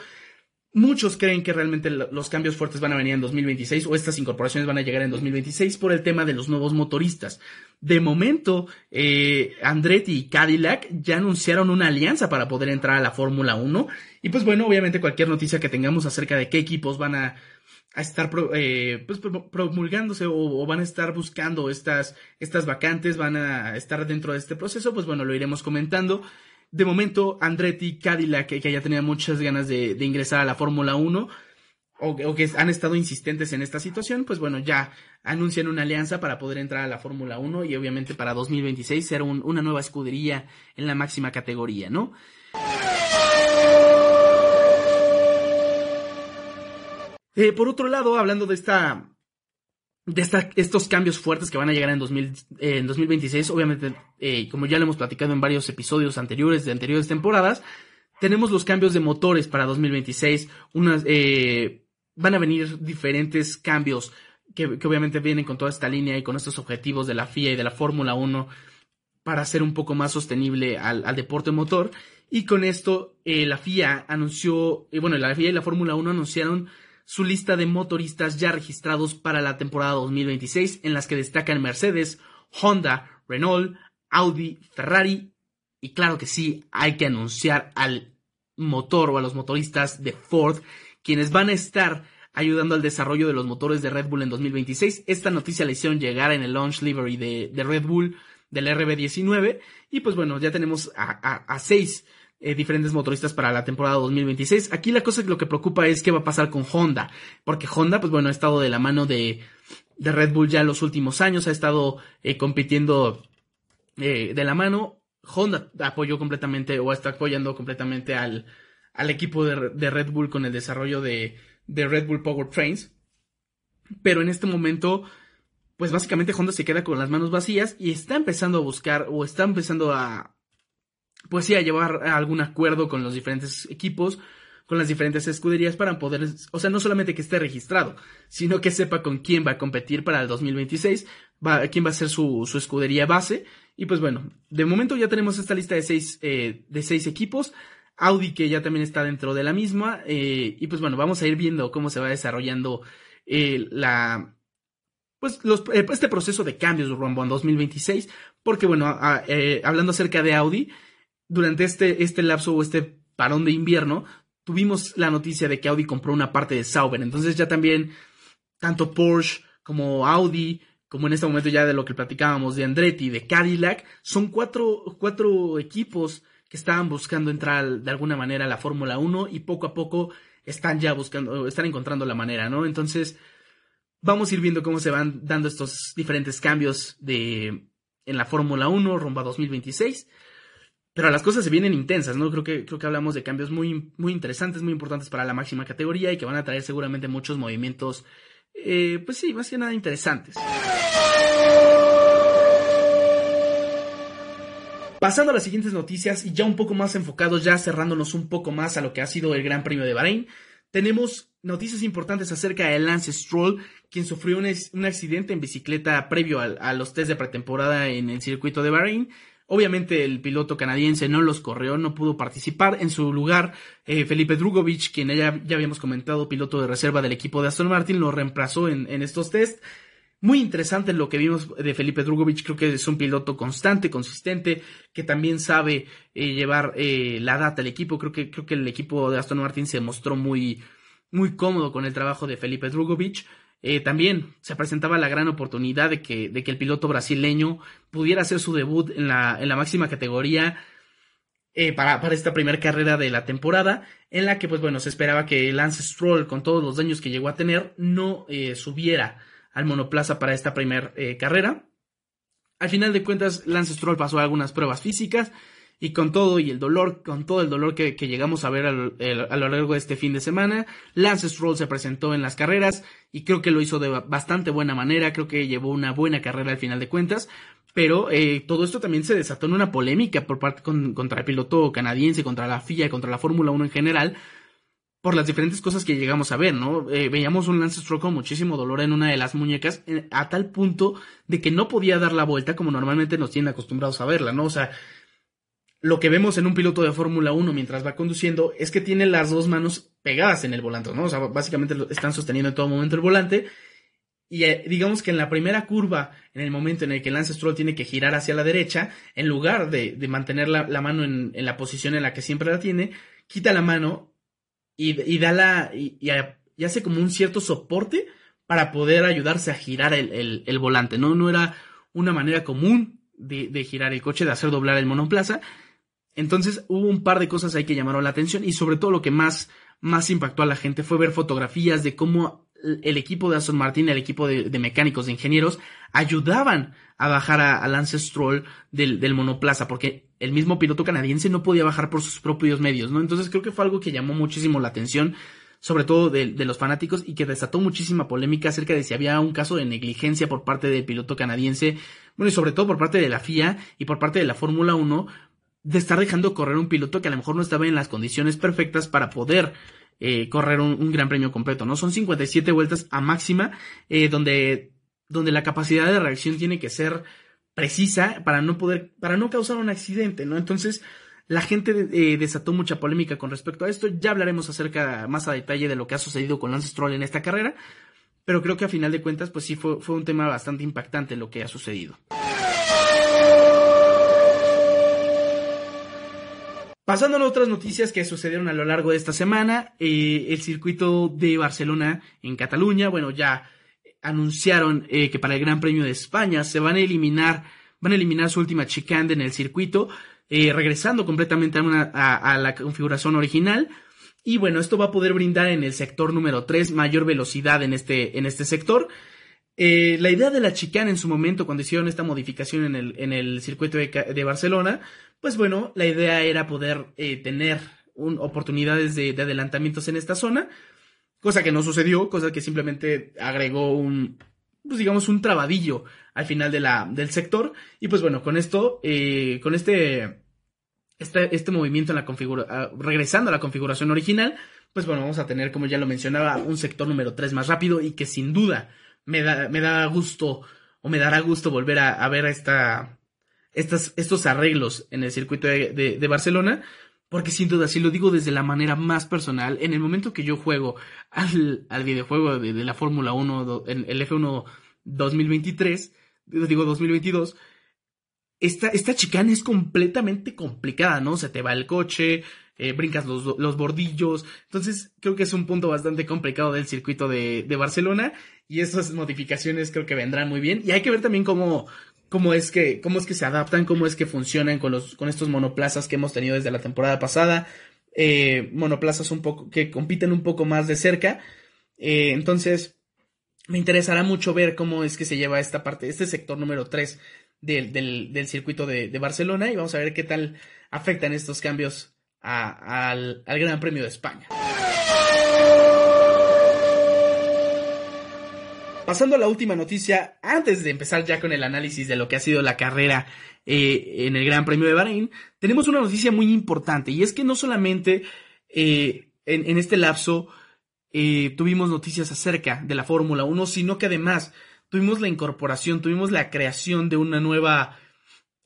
Muchos creen que realmente los cambios fuertes van a venir en 2026 o estas incorporaciones van a llegar en 2026 por el tema de los nuevos motoristas. De momento, eh, Andretti y Cadillac ya anunciaron una alianza para poder entrar a la Fórmula 1. Y pues bueno, obviamente cualquier noticia que tengamos acerca de qué equipos van a, a estar eh, pues, promulgándose o, van a estar buscando estas, estas vacantes, van a estar dentro de este proceso, pues bueno, lo iremos comentando. De momento, Andretti, Cadillac, que, que ya tenía muchas ganas de, ingresar a la Fórmula 1, o, que han estado insistentes en esta situación, pues bueno, ya anuncian una alianza para poder entrar a la Fórmula 1 y obviamente para 2026 ser una nueva escudería en la máxima categoría, ¿no? Eh, por otro lado, hablando de esta de estos cambios fuertes que van a llegar en, 2026, obviamente, eh, como ya lo hemos platicado en varios episodios anteriores de anteriores temporadas, tenemos los cambios de motores para 2026, unas, eh, van a venir diferentes cambios que, obviamente vienen con toda esta línea y con estos objetivos de la FIA y de la Fórmula 1 para hacer un poco más sostenible al, al deporte motor. Y con esto, la FIA anunció, bueno, la FIA y la Fórmula 1 anunciaron su lista de motoristas ya registrados para la temporada 2026, en las que destacan Mercedes, Honda, Renault, Audi, Ferrari y claro que sí, hay que anunciar al motor o a los motoristas de Ford, quienes van a estar ayudando al desarrollo de los motores de Red Bull en 2026. Esta noticia la hicieron llegar en el launch livery de, Red Bull del RB19 y pues bueno, ya tenemos a, a seis eh, diferentes motoristas para la temporada 2026. Aquí la cosa que lo que preocupa es qué va a pasar con Honda, porque Honda, pues bueno, ha estado de la mano de, de Red Bull ya en los últimos años, ha estado eh, compitiendo eh, de la mano. Honda apoyó completamente o está apoyando completamente al, al equipo de, de, Red Bull con el desarrollo de, de Red Bull Power Trains. Pero en este momento, pues básicamente Honda se queda con las manos vacías y está empezando a buscar o está empezando a, pues sí, a llevar algún acuerdo con los diferentes equipos, con las diferentes escuderías para poder, o sea, no solamente que esté registrado, sino que sepa con quién va a competir para el 2026, va, quién va a ser su, su escudería base. Y pues bueno, de momento ya tenemos esta lista de seis, eh, de seis equipos. Audi que ya también está dentro de la misma. Eh, y pues bueno, vamos a ir viendo cómo se va desarrollando eh, la, pues los, este proceso de cambios rumbo en 2026. Porque bueno, hablando acerca de Audi, durante este, este lapso o este parón de invierno, tuvimos la noticia de que Audi compró una parte de Sauber. Entonces ya también, tanto Porsche como Audi, como en este momento ya de lo que platicábamos de Andretti, de Cadillac, son cuatro, cuatro equipos que estaban buscando entrar de alguna manera a la Fórmula 1 y poco a poco están ya buscando, están encontrando la manera, ¿no? Entonces, vamos a ir viendo cómo se van dando estos diferentes cambios de, en la Fórmula 1 rumbo a 2026. Pero las cosas se vienen intensas, ¿no? Creo que, creo que hablamos de cambios muy, muy interesantes, muy importantes para la máxima categoría y que van a traer seguramente muchos movimientos, eh, pues sí, más que nada interesantes. Pasando a las siguientes noticias y ya un poco más enfocados, ya cerrándonos un poco más a lo que ha sido el Gran Premio de Bahrein, tenemos noticias importantes acerca de Lance Stroll, quien sufrió un, accidente en bicicleta previo a, a, los test de pretemporada en el circuito de Bahrein Obviamente el piloto canadiense no los corrió, no pudo participar. En su lugar, eh, Felipe Drugovich, quien ya, ya habíamos comentado, piloto de reserva del equipo de Aston Martin, lo reemplazó en, estos test. Muy interesante lo que vimos de Felipe Drugovich, creo que es un piloto constante, consistente, que también sabe eh, llevar eh, la data al equipo. Creo que, creo que el equipo de Aston Martin se mostró muy, muy cómodo con el trabajo de Felipe Drugovic. Eh, también se presentaba la gran oportunidad de que, de que el piloto brasileño pudiera hacer su debut en la, en la máxima categoría eh, para, para, esta primera carrera de la temporada, en la que, pues bueno, se esperaba que Lance Stroll, con todos los daños que llegó a tener, no eh, subiera al monoplaza para esta primera carrera. Al final de cuentas, Lance Stroll pasó algunas pruebas físicas y con todo y el dolor, con todo el dolor que, llegamos a ver a lo largo de este fin de semana, Lance Stroll se presentó en las carreras y creo que lo hizo de bastante buena manera, creo que llevó una buena carrera al final de cuentas, pero eh, todo esto también se desató en una polémica por parte contra el piloto canadiense, contra la FIA, contra la Fórmula 1 en general, por las diferentes cosas que llegamos a ver, ¿no? Eh, veíamos un Lance Stroll con muchísimo dolor en una de las muñecas, eh, a tal punto de que no podía dar la vuelta como normalmente nos tienen acostumbrados a verla, ¿no? O sea, lo que vemos en un piloto de Fórmula 1 mientras va conduciendo es que tiene las dos manos pegadas en el volante, ¿no? O sea, básicamente están sosteniendo en todo momento el volante. Y eh, digamos que en la primera curva, en el momento en el que Lance Stroll tiene que girar hacia la derecha, en lugar de, mantener la, mano en, la posición en la que siempre la tiene, quita la mano y, da la. Y, hace como un cierto soporte para poder ayudarse a girar el, volante, ¿no? No era una manera común de, de, girar el coche, de hacer doblar el monoplaza, entonces hubo un par de cosas ahí que llamaron la atención y sobre todo lo que más, más impactó a la gente fue ver fotografías de cómo el equipo de Aston Martin, el equipo de, mecánicos, de ingenieros, ayudaban a bajar a, Lance Stroll del, monoplaza, porque el mismo piloto canadiense no podía bajar por sus propios medios, ¿no? Entonces creo que fue algo que llamó muchísimo la atención, sobre todo de, de los fanáticos, y que desató muchísima polémica acerca de si había un caso de negligencia por parte del piloto canadiense, bueno, y sobre todo por parte de la FIA y por parte de la Fórmula 1, de estar dejando correr un piloto que a lo mejor no estaba en las condiciones perfectas para poder eh, correr un, gran premio completo, ¿no? Son 57 vueltas a máxima, eh, donde, donde la capacidad de reacción tiene que ser precisa para no poder, para no causar un accidente, ¿no? Entonces, la gente eh, desató mucha polémica con respecto a esto. Ya hablaremos acerca más a detalle de lo que ha sucedido con Lance Stroll en esta carrera. Pero creo que a final de cuentas, pues sí fue, fue un tema bastante impactante lo que ha sucedido. Pasando a otras noticias que sucedieron a lo largo de esta semana, eh, el circuito de Barcelona en Cataluña, bueno, ya anunciaron eh, que para el Gran Premio de España se van a eliminar, van a eliminar su última chicane en el circuito, eh, regresando completamente a, la configuración original. Y bueno, esto va a poder brindar en el sector número 3 mayor velocidad en este, en este sector. La idea de la chicane en su momento, cuando hicieron esta modificación en el, en el circuito de Barcelona, pues bueno, la idea era poder eh, tener oportunidades de, adelantamientos en esta zona, cosa que no sucedió, cosa que simplemente agregó un, pues digamos, un trabadillo al final de la, del sector. Y pues bueno, con esto, eh, con este, este, este, movimiento en la configuración, ah, regresando a la configuración original, pues bueno, vamos a tener, como ya lo mencionaba, un sector número 3 más rápido y que sin duda me da, me da gusto o me dará gusto volver a, a ver esta, estos arreglos en el circuito de, Barcelona, porque sin duda, si lo digo desde la manera más personal, en el momento que yo juego al, videojuego de, la Fórmula 1, en el F1 2023, digo 2022, esta, esta chicana es completamente complicada, ¿no? Se te va el coche, eh, brincas los, los, bordillos. Entonces, creo que es un punto bastante complicado del circuito de, de, Barcelona. Y esas modificaciones creo que vendrán muy bien. Y hay que ver también cómo, cómo es que, cómo es que se adaptan, cómo es que funcionan con los, con estos monoplazas que hemos tenido desde la temporada pasada. Eh, monoplazas un poco, que compiten un poco más de cerca. Eh, entonces, me interesará mucho ver cómo es que se lleva esta parte, este sector número 3 del, del, circuito de, Barcelona y vamos a ver qué tal afectan estos cambios al, al Gran Premio de España. Pasando a la última noticia, antes de empezar ya con el análisis de lo que ha sido la carrera eh, en el Gran Premio de Bahrein, tenemos una noticia muy importante y es que no solamente eh, en, este lapso eh, tuvimos noticias acerca de la Fórmula 1, sino que además tuvimos la incorporación, tuvimos la creación de una nueva,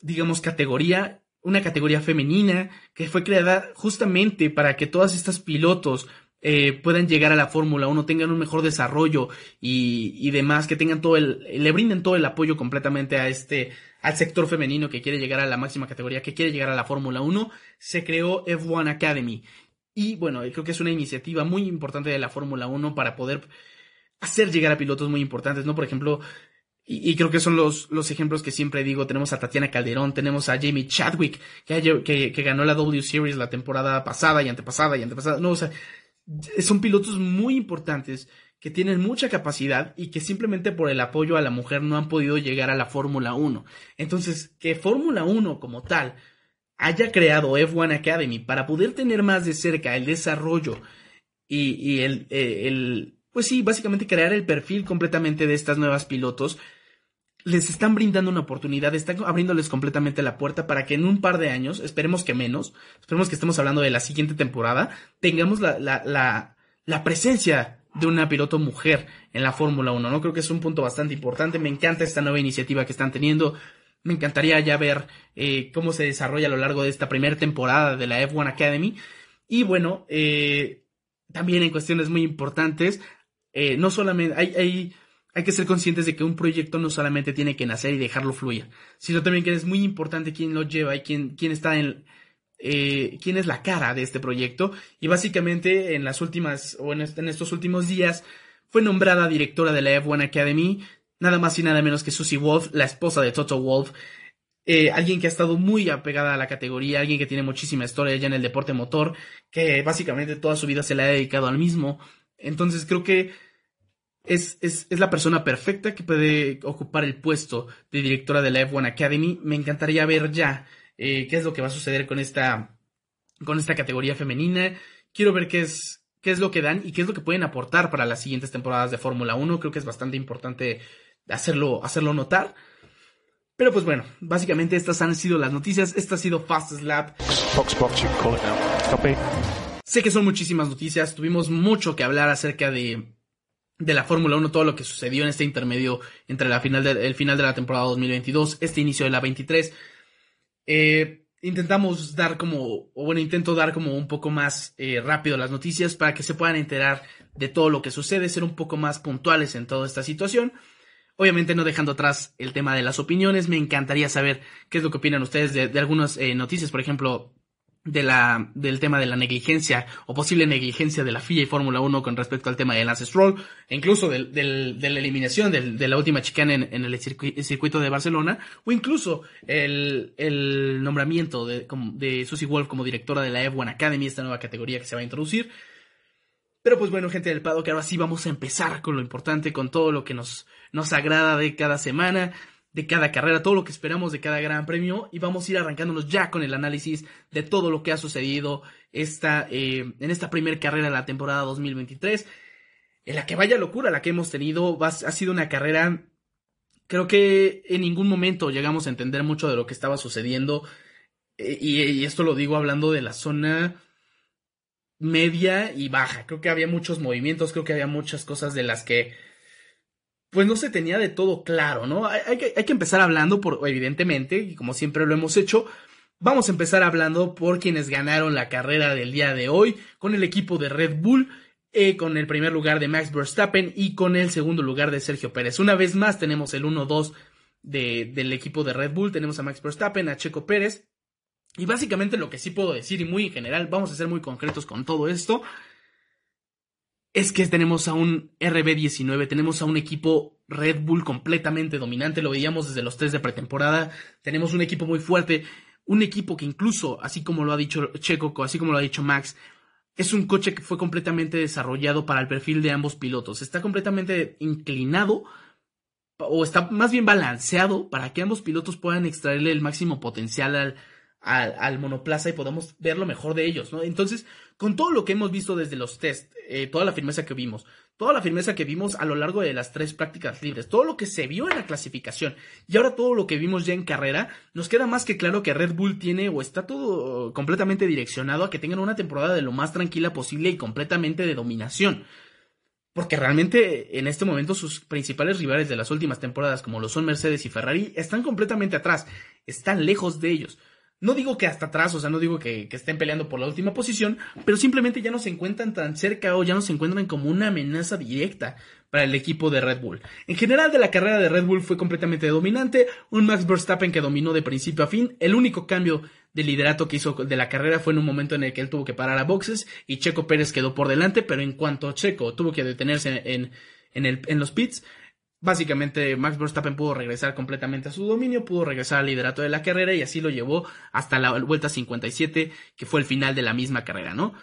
digamos, categoría, una categoría femenina que fue creada justamente para que todas estas pilotos eh, puedan llegar a la Fórmula 1, tengan un mejor desarrollo y, y, demás, que tengan todo el, le brinden todo el apoyo completamente a este, al sector femenino que quiere llegar a la máxima categoría, que quiere llegar a la Fórmula 1, se creó F1 Academy. Y bueno, creo que es una iniciativa muy importante de la Fórmula 1 para poder hacer llegar a pilotos muy importantes, ¿no? Por ejemplo, y, creo que son los, los ejemplos que siempre digo. Tenemos a Tatiana Calderón, tenemos a Jamie Chadwick, que, que, ganó la W Series la temporada pasada y antepasada y antepasada. No, o sea, son pilotos muy importantes que tienen mucha capacidad y que simplemente por el apoyo a la mujer no han podido llegar a la Fórmula 1. Entonces, que Fórmula 1 como tal haya creado F1 Academy para poder tener más de cerca el desarrollo y, y el, eh, el, pues sí, básicamente crear el perfil completamente de estas nuevas pilotos, les están brindando una oportunidad, están abriéndoles completamente la puerta para que en un par de años, esperemos que menos, esperemos que estemos hablando de la siguiente temporada, tengamos la, la, la, la presencia de una piloto mujer en la Fórmula 1, ¿no? Creo que es un punto bastante importante, me encanta esta nueva iniciativa que están teniendo, me encantaría ya ver eh, cómo se desarrolla a lo largo de esta primera temporada de la F1 Academy, y bueno, eh, también en cuestiones muy importantes, eh, no solamente, hay, hay, hay que ser conscientes de que un proyecto no solamente tiene que nacer y dejarlo fluir, sino también que es muy importante quién lo lleva y quién, quién está en, eh, quién es la cara de este proyecto. Y básicamente en las últimas, o en, estos últimos días, fue nombrada directora de la F1 Academy, nada más y nada menos que Susie Wolf, la esposa de Toto Wolf. Eh, alguien que ha estado muy apegada a la categoría, alguien que tiene muchísima historia ya en el deporte motor, que básicamente toda su vida se le ha dedicado al mismo. Entonces creo que es, es, es, la persona perfecta que puede ocupar el puesto de directora de la F1 Academy. Me encantaría ver ya eh, qué es lo que va a suceder con esta, con esta categoría femenina. Quiero ver qué es, qué es lo que dan y qué es lo que pueden aportar para las siguientes temporadas de Fórmula 1. Creo que es bastante importante hacerlo, hacerlo notar. Pero pues bueno, básicamente estas han sido las noticias. Esta ha sido Fast Slap. Fox, Fox, Sé que son muchísimas noticias, tuvimos mucho que hablar acerca de, de la Fórmula 1, todo lo que sucedió en este intermedio entre la final de, el final de la temporada 2022, este inicio de la 23. Eh, intentamos dar como, o bueno, intento dar como un poco más eh, rápido las noticias para que se puedan enterar de todo lo que sucede, ser un poco más puntuales en toda esta situación. Obviamente no dejando atrás el tema de las opiniones, me encantaría saber qué es lo que opinan ustedes de, algunas eh, noticias, por ejemplo, de la, del tema de la negligencia o posible negligencia de la FIA y Fórmula 1 con respecto al tema de Lance Stroll, e incluso del, del, de la eliminación del, de la última chicana en, en el, circuito de Barcelona, o incluso el, el nombramiento de, de Susie Wolf como directora de la F1 Academy, esta nueva categoría que se va a introducir. Pero pues bueno, gente del Pado, que ahora sí vamos a empezar con lo importante, con todo lo que nos, nos agrada de cada semana de cada carrera, todo lo que esperamos de cada gran premio y vamos a ir arrancándonos ya con el análisis de todo lo que ha sucedido esta, eh, en esta primera carrera de la temporada 2023. En la que vaya locura la que hemos tenido, ha sido una carrera, creo que en ningún momento llegamos a entender mucho de lo que estaba sucediendo eh, y esto lo digo hablando de la zona media y baja. Creo que había muchos movimientos, creo que había muchas cosas de las que pues no se tenía de todo claro, ¿no? Hay, que, empezar hablando, por, evidentemente, y como siempre lo hemos hecho, vamos a empezar hablando por quienes ganaron la carrera del día de hoy, con el equipo de Red Bull, eh, con el primer lugar de Max Verstappen y con el segundo lugar de Sergio Pérez. Una vez más tenemos el 1-2 de, del equipo de Red Bull, tenemos a Max Verstappen, a Checo Pérez, y básicamente lo que sí puedo decir, y muy en general, vamos a ser muy concretos con todo esto, es que tenemos a un RB19, tenemos a un equipo Red Bull completamente dominante, lo veíamos desde los test de pretemporada, tenemos un equipo muy fuerte, un equipo que incluso, así como lo ha dicho Checo, así como lo ha dicho Max, es un coche que fue completamente desarrollado para el perfil de ambos pilotos, está completamente inclinado o está más bien balanceado para que ambos pilotos puedan extraerle el máximo potencial al, al, monoplaza y podamos ver lo mejor de ellos, ¿no? Entonces, con todo lo que hemos visto desde los test, eh, toda la firmeza que vimos, toda la firmeza que vimos a lo largo de las tres prácticas libres, todo lo que se vio en la clasificación y ahora todo lo que vimos ya en carrera, nos queda más que claro que Red Bull tiene o está todo completamente direccionado a que tengan una temporada de lo más tranquila posible y completamente de dominación. Porque realmente en este momento sus principales rivales de las últimas temporadas, como lo son Mercedes y Ferrari, están completamente atrás, están lejos de ellos. No digo que hasta atrás, o sea, no digo que, estén peleando por la última posición, pero simplemente ya no se encuentran tan cerca o ya no se encuentran como una amenaza directa para el equipo de Red Bull. En general de la carrera de Red Bull fue completamente dominante, un Max Verstappen que dominó de principio a fin, el único cambio de liderato que hizo de la carrera fue en un momento en el que él tuvo que parar a boxes y Checo Pérez quedó por delante, pero en cuanto Checo tuvo que detenerse en, en los pits, Básicamente Max Verstappen pudo regresar completamente a su dominio, pudo regresar al liderato de la carrera y así lo llevó hasta la vuelta 57, que fue el final de la misma carrera, ¿no?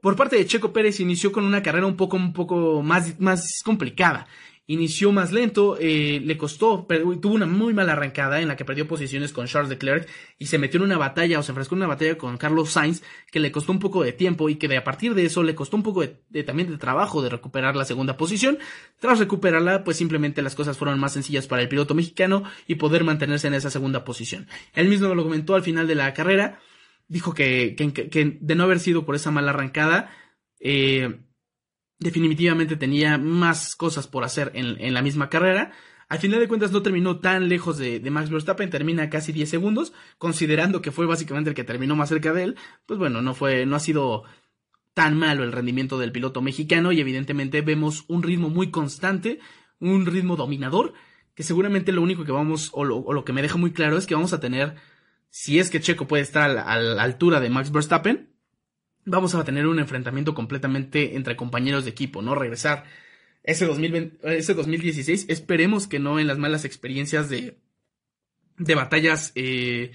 Por parte de Checo Pérez inició con una carrera un poco, un poco más, más complicada inició más lento, eh, le costó, tuvo una muy mala arrancada en la que perdió posiciones con Charles Leclerc y se metió en una batalla o se enfrescó en una batalla con Carlos Sainz que le costó un poco de tiempo y que de a partir de eso le costó un poco de, también de trabajo de recuperar la segunda posición. Tras recuperarla, pues simplemente las cosas fueron más sencillas para el piloto mexicano y poder mantenerse en esa segunda posición. Él mismo lo comentó al final de la carrera, dijo que, que, que de no haber sido por esa mala arrancada, eh, definitivamente tenía más cosas por hacer en, la misma carrera. Al final de cuentas no terminó tan lejos de, Max Verstappen, termina casi 10 segundos, considerando que fue básicamente el que terminó más cerca de él, pues bueno, no fue, no ha sido tan malo el rendimiento del piloto mexicano y evidentemente vemos un ritmo muy constante, un ritmo dominador, que seguramente lo único que vamos, o lo, que me deja muy claro es que vamos a tener, si es que Checo puede estar a la altura de Max Verstappen, vamos a tener un enfrentamiento completamente entre compañeros de equipo, ¿no? Regresar ese, 2020, ese 2016, esperemos que no en las malas experiencias de, de batallas eh,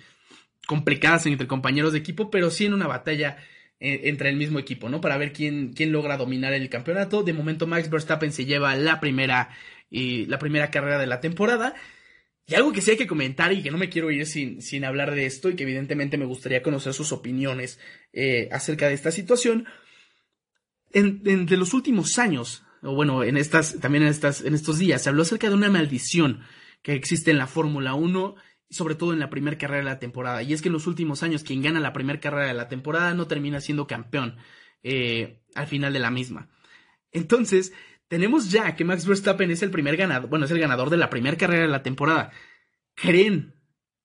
complicadas entre compañeros de equipo, pero sí en una batalla eh, entre el mismo equipo, ¿no? Para ver quién, quién logra dominar el campeonato. De momento Max Verstappen se lleva la primera, y la primera carrera de la temporada y algo que sí hay que comentar y que no me quiero ir sin, sin hablar de esto y que evidentemente me gustaría conocer sus opiniones eh, acerca de esta situación. En, de los últimos años, o bueno, en estas, también en, estas, en estos días, se habló acerca de una maldición que existe en la Fórmula 1, sobre todo en la primera carrera de la temporada. Y es que en los últimos años quien gana la primera carrera de la temporada no termina siendo campeón eh, al final de la misma. Entonces, tenemos ya que Max Verstappen es el primer ganador, bueno, es el ganador de la primera carrera de la temporada. ¿Creen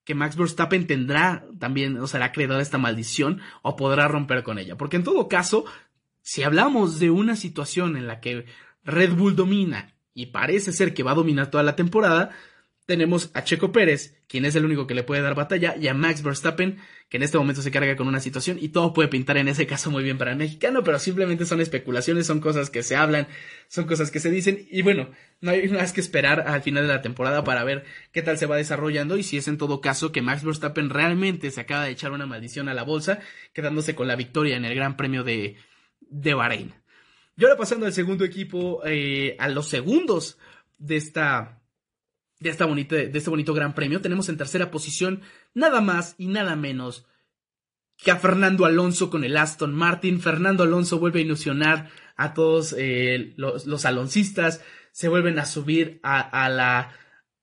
que Max Verstappen tendrá también, o será acreedor a esta maldición o podrá romper con ella? Porque en todo caso, si hablamos de una situación en la que Red Bull domina y parece ser que va a dominar toda la temporada, tenemos a Checo Pérez, quien es el único que le puede dar batalla, y a Max Verstappen, que en este momento se carga con una situación y todo puede pintar en ese caso muy bien para el mexicano, pero simplemente son especulaciones, son cosas que se hablan, son cosas que se dicen y bueno, no hay más que esperar al final de la temporada para ver qué tal se va desarrollando y si es en todo caso que Max Verstappen realmente se acaba de echar una maldición a la bolsa, quedándose con la victoria en el Gran Premio de, de Bahrein. Y ahora pasando al segundo equipo, eh, a los segundos de esta de, esta bonita, de este bonito gran premio, tenemos en tercera posición nada más y nada menos que a Fernando Alonso con el Aston Martin. Fernando Alonso vuelve a ilusionar a todos eh, los, los, aloncistas, se vuelven a subir a, a la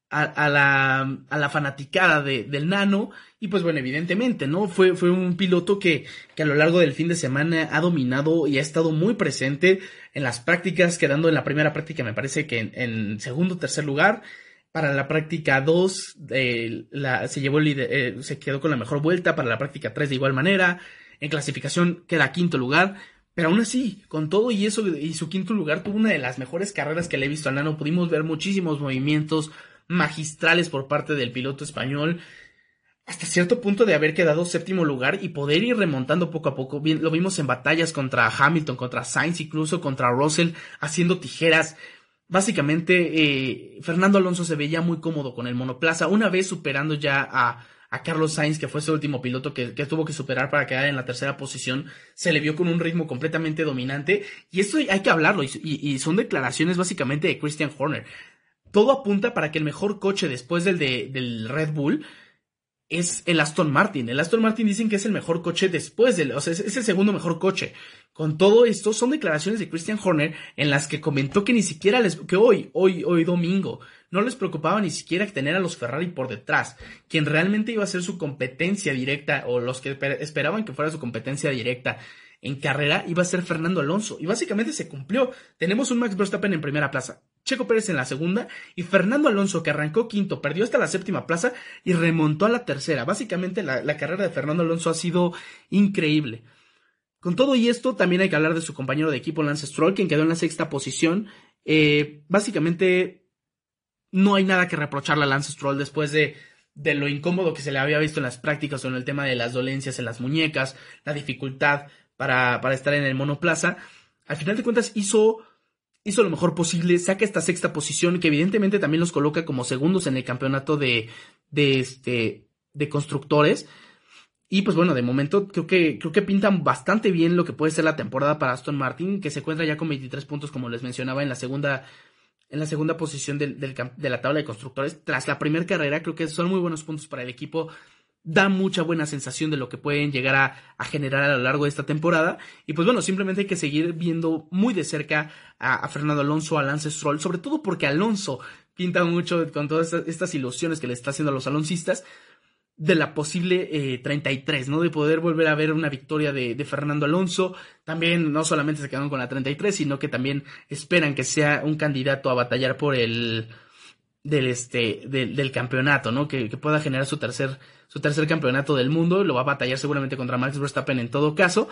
a, a la fanaticada de, del nano. Y pues bueno evidentemente no fue, fue un piloto que, que a lo largo del fin de semana ha dominado y ha estado muy presente en las prácticas quedando en la primera práctica me parece que en, en segundo tercer lugar para la práctica 2 eh, se, llevó eh, se quedó con la mejor vuelta. Para la práctica 3 de igual manera. En clasificación queda quinto lugar. Pero aún así, con todo y eso y su quinto lugar, tuvo una de las mejores carreras que le he visto al Nano. Pudimos ver muchísimos movimientos magistrales por parte del piloto español. Hasta cierto punto de haber quedado séptimo lugar y poder ir remontando poco a poco. Bien, lo vimos en batallas contra Hamilton, contra Sainz, incluso contra Russell, haciendo tijeras. Básicamente, eh, Fernando Alonso se veía muy cómodo con el monoplaza, una vez superando ya a, a Carlos Sainz, que fue su último piloto que, que, tuvo que superar para quedar en la tercera posición, se le vio con un ritmo completamente dominante, y esto hay que hablarlo, y, y son declaraciones básicamente de Christian Horner. Todo apunta para que el mejor coche después del de, del Red Bull es el Aston Martin. El Aston Martin dicen que es el mejor coche después del, o sea, es, el segundo mejor coche. Con todo esto, son declaraciones de Christian Horner en las que comentó que ni siquiera les, que hoy, hoy, hoy domingo, no les preocupaba ni siquiera tener a los Ferrari por detrás. Quien realmente iba a ser su competencia directa, o los que esperaban que fuera su competencia directa en carrera, iba a ser Fernando Alonso. Y básicamente se cumplió. Tenemos un Max Verstappen en primera plaza. Checo Pérez en la segunda y Fernando Alonso que arrancó quinto, perdió hasta la séptima plaza y remontó a la tercera. Básicamente la, carrera de Fernando Alonso ha sido increíble. Con todo y esto también hay que hablar de su compañero de equipo Lance Stroll, quien quedó en la sexta posición. Eh, básicamente no hay nada que reprocharle a Lance Stroll después de, de lo incómodo que se le había visto en las prácticas o en el tema de las dolencias en las muñecas, la dificultad para, para estar en el monoplaza. Al final de cuentas hizo hizo lo mejor posible, saca esta sexta posición que evidentemente también los coloca como segundos en el campeonato de, este, de constructores. Y pues bueno, de momento creo que, creo que pintan bastante bien lo que puede ser la temporada para Aston Martin, que se encuentra ya con 23 puntos, como les mencionaba, en la segunda, en la segunda posición de la tabla de constructores. Tras la primera carrera, creo que son muy buenos puntos para el equipo da mucha buena sensación de lo que pueden llegar a, generar a lo largo de esta temporada. Y pues bueno, simplemente hay que seguir viendo muy de cerca a, Fernando Alonso, a Lance Stroll, sobre todo porque Alonso pinta mucho con todas estas, ilusiones que le está haciendo a los aloncistas de la posible eh, 33, ¿no? De poder volver a ver una victoria de, Fernando Alonso. También no solamente se quedaron con la 33, sino que también esperan que sea un candidato a batallar por el del este del, campeonato, ¿no? Que pueda generar su tercer su tercer campeonato del mundo, lo va a batallar seguramente contra Max Verstappen en todo caso.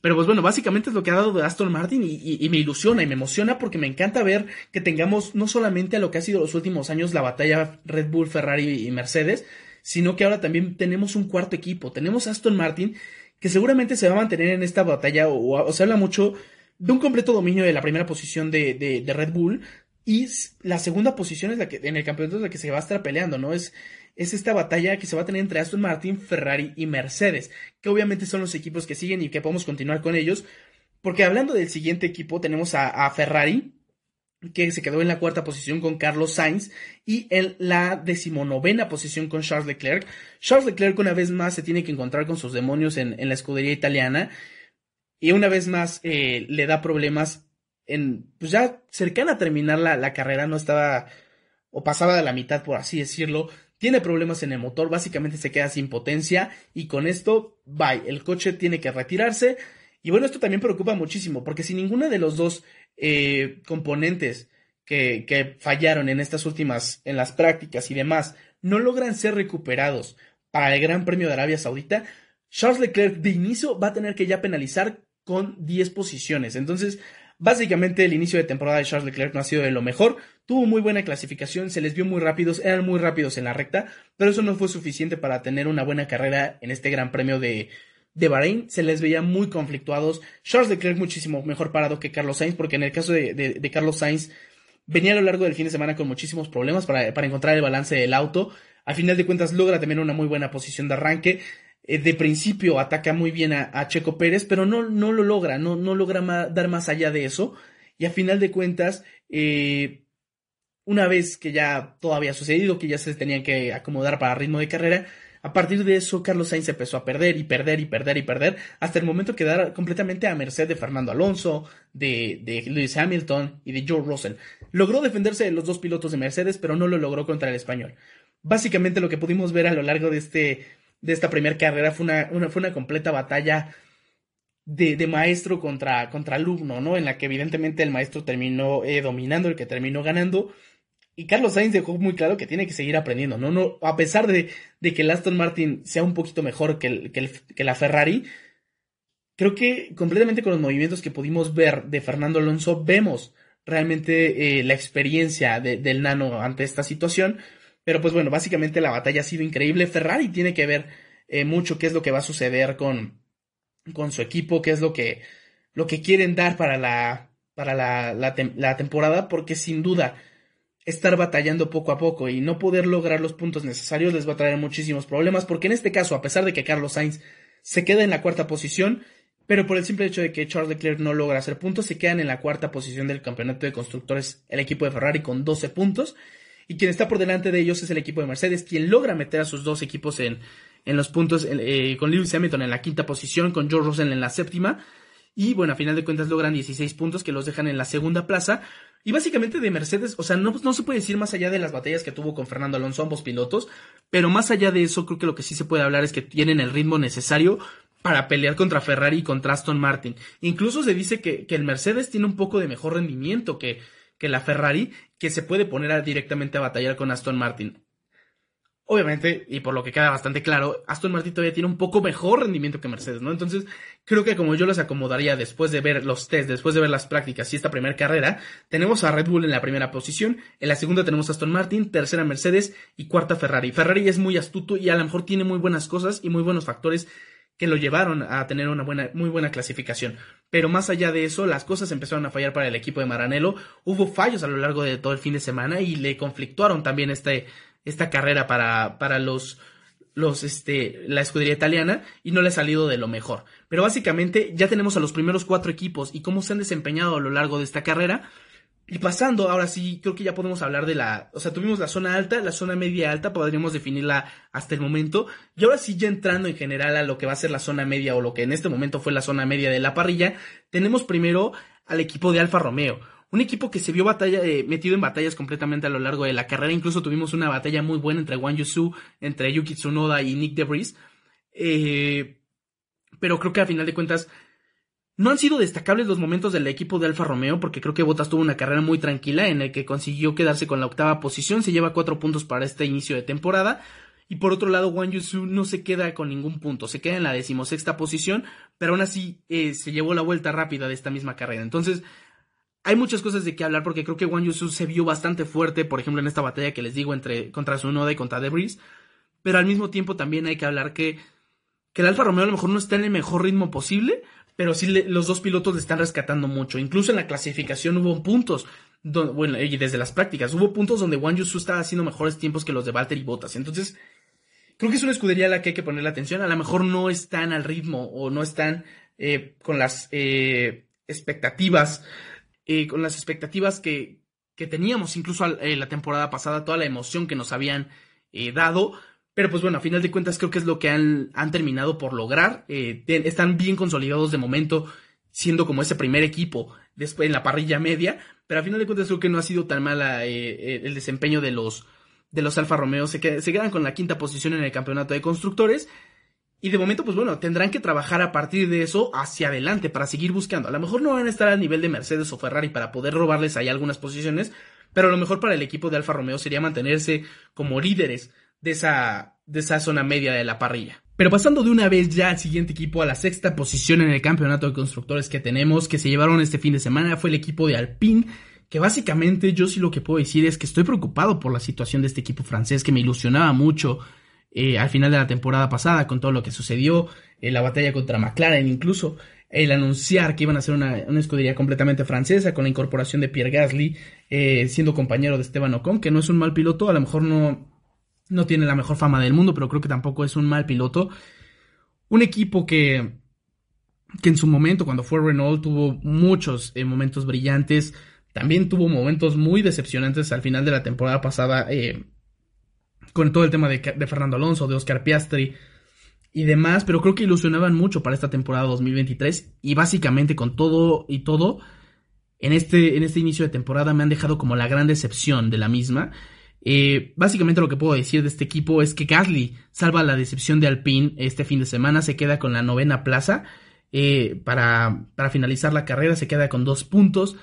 Pero pues bueno, básicamente es lo que ha dado de Aston Martin y, me ilusiona y me emociona porque me encanta ver que tengamos no solamente a lo que ha sido los últimos años la batalla Red Bull, Ferrari y Mercedes, sino que ahora también tenemos un cuarto equipo. Tenemos Aston Martin que seguramente se va a mantener en esta batalla o, se habla mucho de un completo dominio de la primera posición de, de, Red Bull y la segunda posición es la que en el campeonato es la que se va a estar peleando, ¿no? Es, es esta batalla que se va a tener entre Aston Martin, Ferrari y Mercedes, que obviamente son los equipos que siguen y que podemos continuar con ellos. Porque hablando del siguiente equipo, tenemos a, Ferrari, que se quedó en la cuarta posición con Carlos Sainz y en la decimonovena posición con Charles Leclerc. Charles Leclerc una vez más se tiene que encontrar con sus demonios en, la escudería italiana y una vez más eh, le da problemas en, pues ya cercana a terminar la, la carrera, no estaba o pasaba de la mitad por así decirlo, tiene problemas en el motor, básicamente se queda sin potencia y con esto, bye, el coche tiene que retirarse. Y bueno, esto también preocupa muchísimo, porque si ninguno de los dos eh, componentes que, que fallaron en estas últimas, en las prácticas y demás, no logran ser recuperados para el Gran Premio de Arabia Saudita, Charles Leclerc de inicio va a tener que ya penalizar con 10 posiciones. Entonces, Básicamente el inicio de temporada de Charles Leclerc no ha sido de lo mejor, tuvo muy buena clasificación, se les vio muy rápidos, eran muy rápidos en la recta, pero eso no fue suficiente para tener una buena carrera en este Gran Premio de, de Bahrein, se les veía muy conflictuados, Charles Leclerc muchísimo mejor parado que Carlos Sainz, porque en el caso de, de, Carlos Sainz venía a lo largo del fin de semana con muchísimos problemas para, para encontrar el balance del auto, al final de cuentas logra también una muy buena posición de arranque, eh, de principio ataca muy bien a, Checo Pérez, pero no, no lo logra, no, no logra dar más allá de eso. Y a final de cuentas, eh, una vez que ya todo había sucedido, que ya se tenían que acomodar para ritmo de carrera, a partir de eso, Carlos Sainz empezó a perder y perder y perder y perder, hasta el momento que dar completamente a merced de Fernando Alonso, de, de Lewis Hamilton y de Joe Russell. Logró defenderse de los dos pilotos de Mercedes, pero no lo logró contra el español. Básicamente lo que pudimos ver a lo largo de este de esta primera carrera fue una, fue una completa batalla de, maestro contra, contra, alumno, ¿no? En la que evidentemente el maestro terminó eh, dominando, el que terminó ganando. Y Carlos Sainz dejó muy claro que tiene que seguir aprendiendo, ¿no? no a pesar de, que el Aston Martin sea un poquito mejor que, que, la Ferrari, creo que completamente con los movimientos que pudimos ver de Fernando Alonso, vemos realmente eh, la experiencia del nano ante esta situación. Pero pues bueno, básicamente la batalla ha sido increíble. Ferrari tiene que ver eh, mucho qué es lo que va a suceder con, con su equipo, qué es lo que, lo que quieren dar para la, para la, la, temporada, porque sin duda estar batallando poco a poco y no poder lograr los puntos necesarios les va a traer muchísimos problemas, porque en este caso, a pesar de que Carlos Sainz se queda en la cuarta posición, pero por el simple hecho de que Charles Leclerc no logra hacer puntos, se quedan en la cuarta posición del campeonato de constructores el equipo de Ferrari con 12 puntos y quien está por delante de ellos es el equipo de Mercedes, quien logra meter a sus dos equipos en, en los puntos, eh, con Lewis Hamilton en la quinta posición, con George Russell en la séptima, y bueno, a final de cuentas logran 16 puntos que los dejan en la segunda plaza. Y básicamente de Mercedes, o sea, no, no se puede decir más allá de las batallas que tuvo con Fernando Alonso, ambos pilotos, pero más allá de eso, creo que lo que sí se puede hablar es que tienen el ritmo necesario para pelear contra Ferrari y contra Aston Martin. Incluso se dice que, que el Mercedes tiene un poco de mejor rendimiento que, que la Ferrari, que se puede poner directamente a batallar con Aston Martin. Obviamente, y por lo que queda bastante claro, Aston Martin todavía tiene un poco mejor rendimiento que Mercedes, ¿no? Entonces, creo que como yo los acomodaría después de ver los test, después de ver las prácticas y esta primera carrera, tenemos a Red Bull en la primera posición, en la segunda tenemos a Aston Martin, tercera Mercedes y cuarta Ferrari. Ferrari es muy astuto y a lo mejor tiene muy buenas cosas y muy buenos factores que lo llevaron a tener una buena, muy buena clasificación. Pero más allá de eso, las cosas empezaron a fallar para el equipo de Maranello. Hubo fallos a lo largo de todo el fin de semana y le conflictuaron también este, esta carrera para, para los, los, este, la escudería italiana y no le ha salido de lo mejor. Pero básicamente ya tenemos a los primeros cuatro equipos y cómo se han desempeñado a lo largo de esta carrera. Y pasando, ahora sí, creo que ya podemos hablar de la, o sea, tuvimos la zona alta, la zona media alta, podríamos definirla hasta el momento. Y ahora sí, ya entrando en general a lo que va a ser la zona media o lo que en este momento fue la zona media de la parrilla, tenemos primero al equipo de Alfa Romeo un equipo que se vio batalla, eh, metido en batallas completamente a lo largo de la carrera. Incluso tuvimos una batalla muy buena entre Wang Yusu, entre Yuki Tsunoda y Nick DeVries. Eh, pero creo que a final de cuentas no han sido destacables los momentos del equipo de Alfa Romeo, porque creo que Bottas tuvo una carrera muy tranquila en el que consiguió quedarse con la octava posición, se lleva cuatro puntos para este inicio de temporada. Y por otro lado, Wang Yusu no se queda con ningún punto, se queda en la decimosexta posición, pero aún así eh, se llevó la vuelta rápida de esta misma carrera. Entonces, hay muchas cosas de qué hablar porque creo que Wang Yusu se vio bastante fuerte, por ejemplo, en esta batalla que les digo entre contra Sunoda y contra Debris. Pero al mismo tiempo también hay que hablar que, que el Alfa Romeo a lo mejor no está en el mejor ritmo posible, pero sí los dos pilotos le están rescatando mucho. Incluso en la clasificación hubo puntos, bueno, y desde las prácticas, hubo puntos donde Wang Yusu estaba haciendo mejores tiempos que los de Valtteri Bottas. Entonces, creo que es una escudería a la que hay que ponerle atención. A lo mejor no están al ritmo o no están eh, con las eh, expectativas eh, con las expectativas que, que teníamos incluso eh, la temporada pasada, toda la emoción que nos habían eh, dado. Pero pues bueno, a final de cuentas creo que es lo que han, han terminado por lograr. están bien consolidados de momento, siendo como ese primer equipo después en la parrilla media. Pero a final de cuentas creo que no ha sido tan mala el desempeño de los, de los Alfa Romeo. Se, se quedan con la quinta posición en el campeonato de constructores. Y de momento, pues bueno, tendrán que trabajar a partir de eso hacia adelante para seguir buscando. A lo mejor no van a estar al nivel de Mercedes o Ferrari para poder robarles ahí algunas posiciones, pero lo mejor para el equipo de Alfa Romeo sería mantenerse como líderes de esa, de esa zona media de la parrilla. Pero pasando de una vez ya al siguiente equipo, a la sexta posición en el campeonato de constructores que tenemos, que se llevaron este fin de semana, fue el equipo de Alpine, que básicamente yo sí lo que puedo decir es que estoy preocupado por la situación de este equipo francés, que me ilusionaba mucho eh, al final de la temporada pasada con todo lo que sucedió, en la batalla contra McLaren, incluso el anunciar que iban a ser una, escudería completamente francesa con la incorporación de Pierre Gasly, eh, siendo compañero de Esteban Ocon, que no es un mal piloto, a lo mejor no, no tiene la mejor fama del mundo, pero creo que tampoco es un mal piloto. Un equipo que, que en su momento, cuando fue Renault, tuvo muchos eh, momentos brillantes, también tuvo momentos muy decepcionantes al final de la temporada pasada con todo el tema de, Fernando Alonso, de Oscar Piastri y demás, pero creo que ilusionaban mucho para esta temporada 2023 y básicamente con todo y todo, en este, en este inicio de temporada me han dejado como la gran decepción de la misma. Eh, básicamente lo que puedo decir de este equipo es que Gasly salva la decepción de Alpine este fin de semana, se queda con la novena plaza eh, para, para, finalizar la carrera, se queda con dos puntos.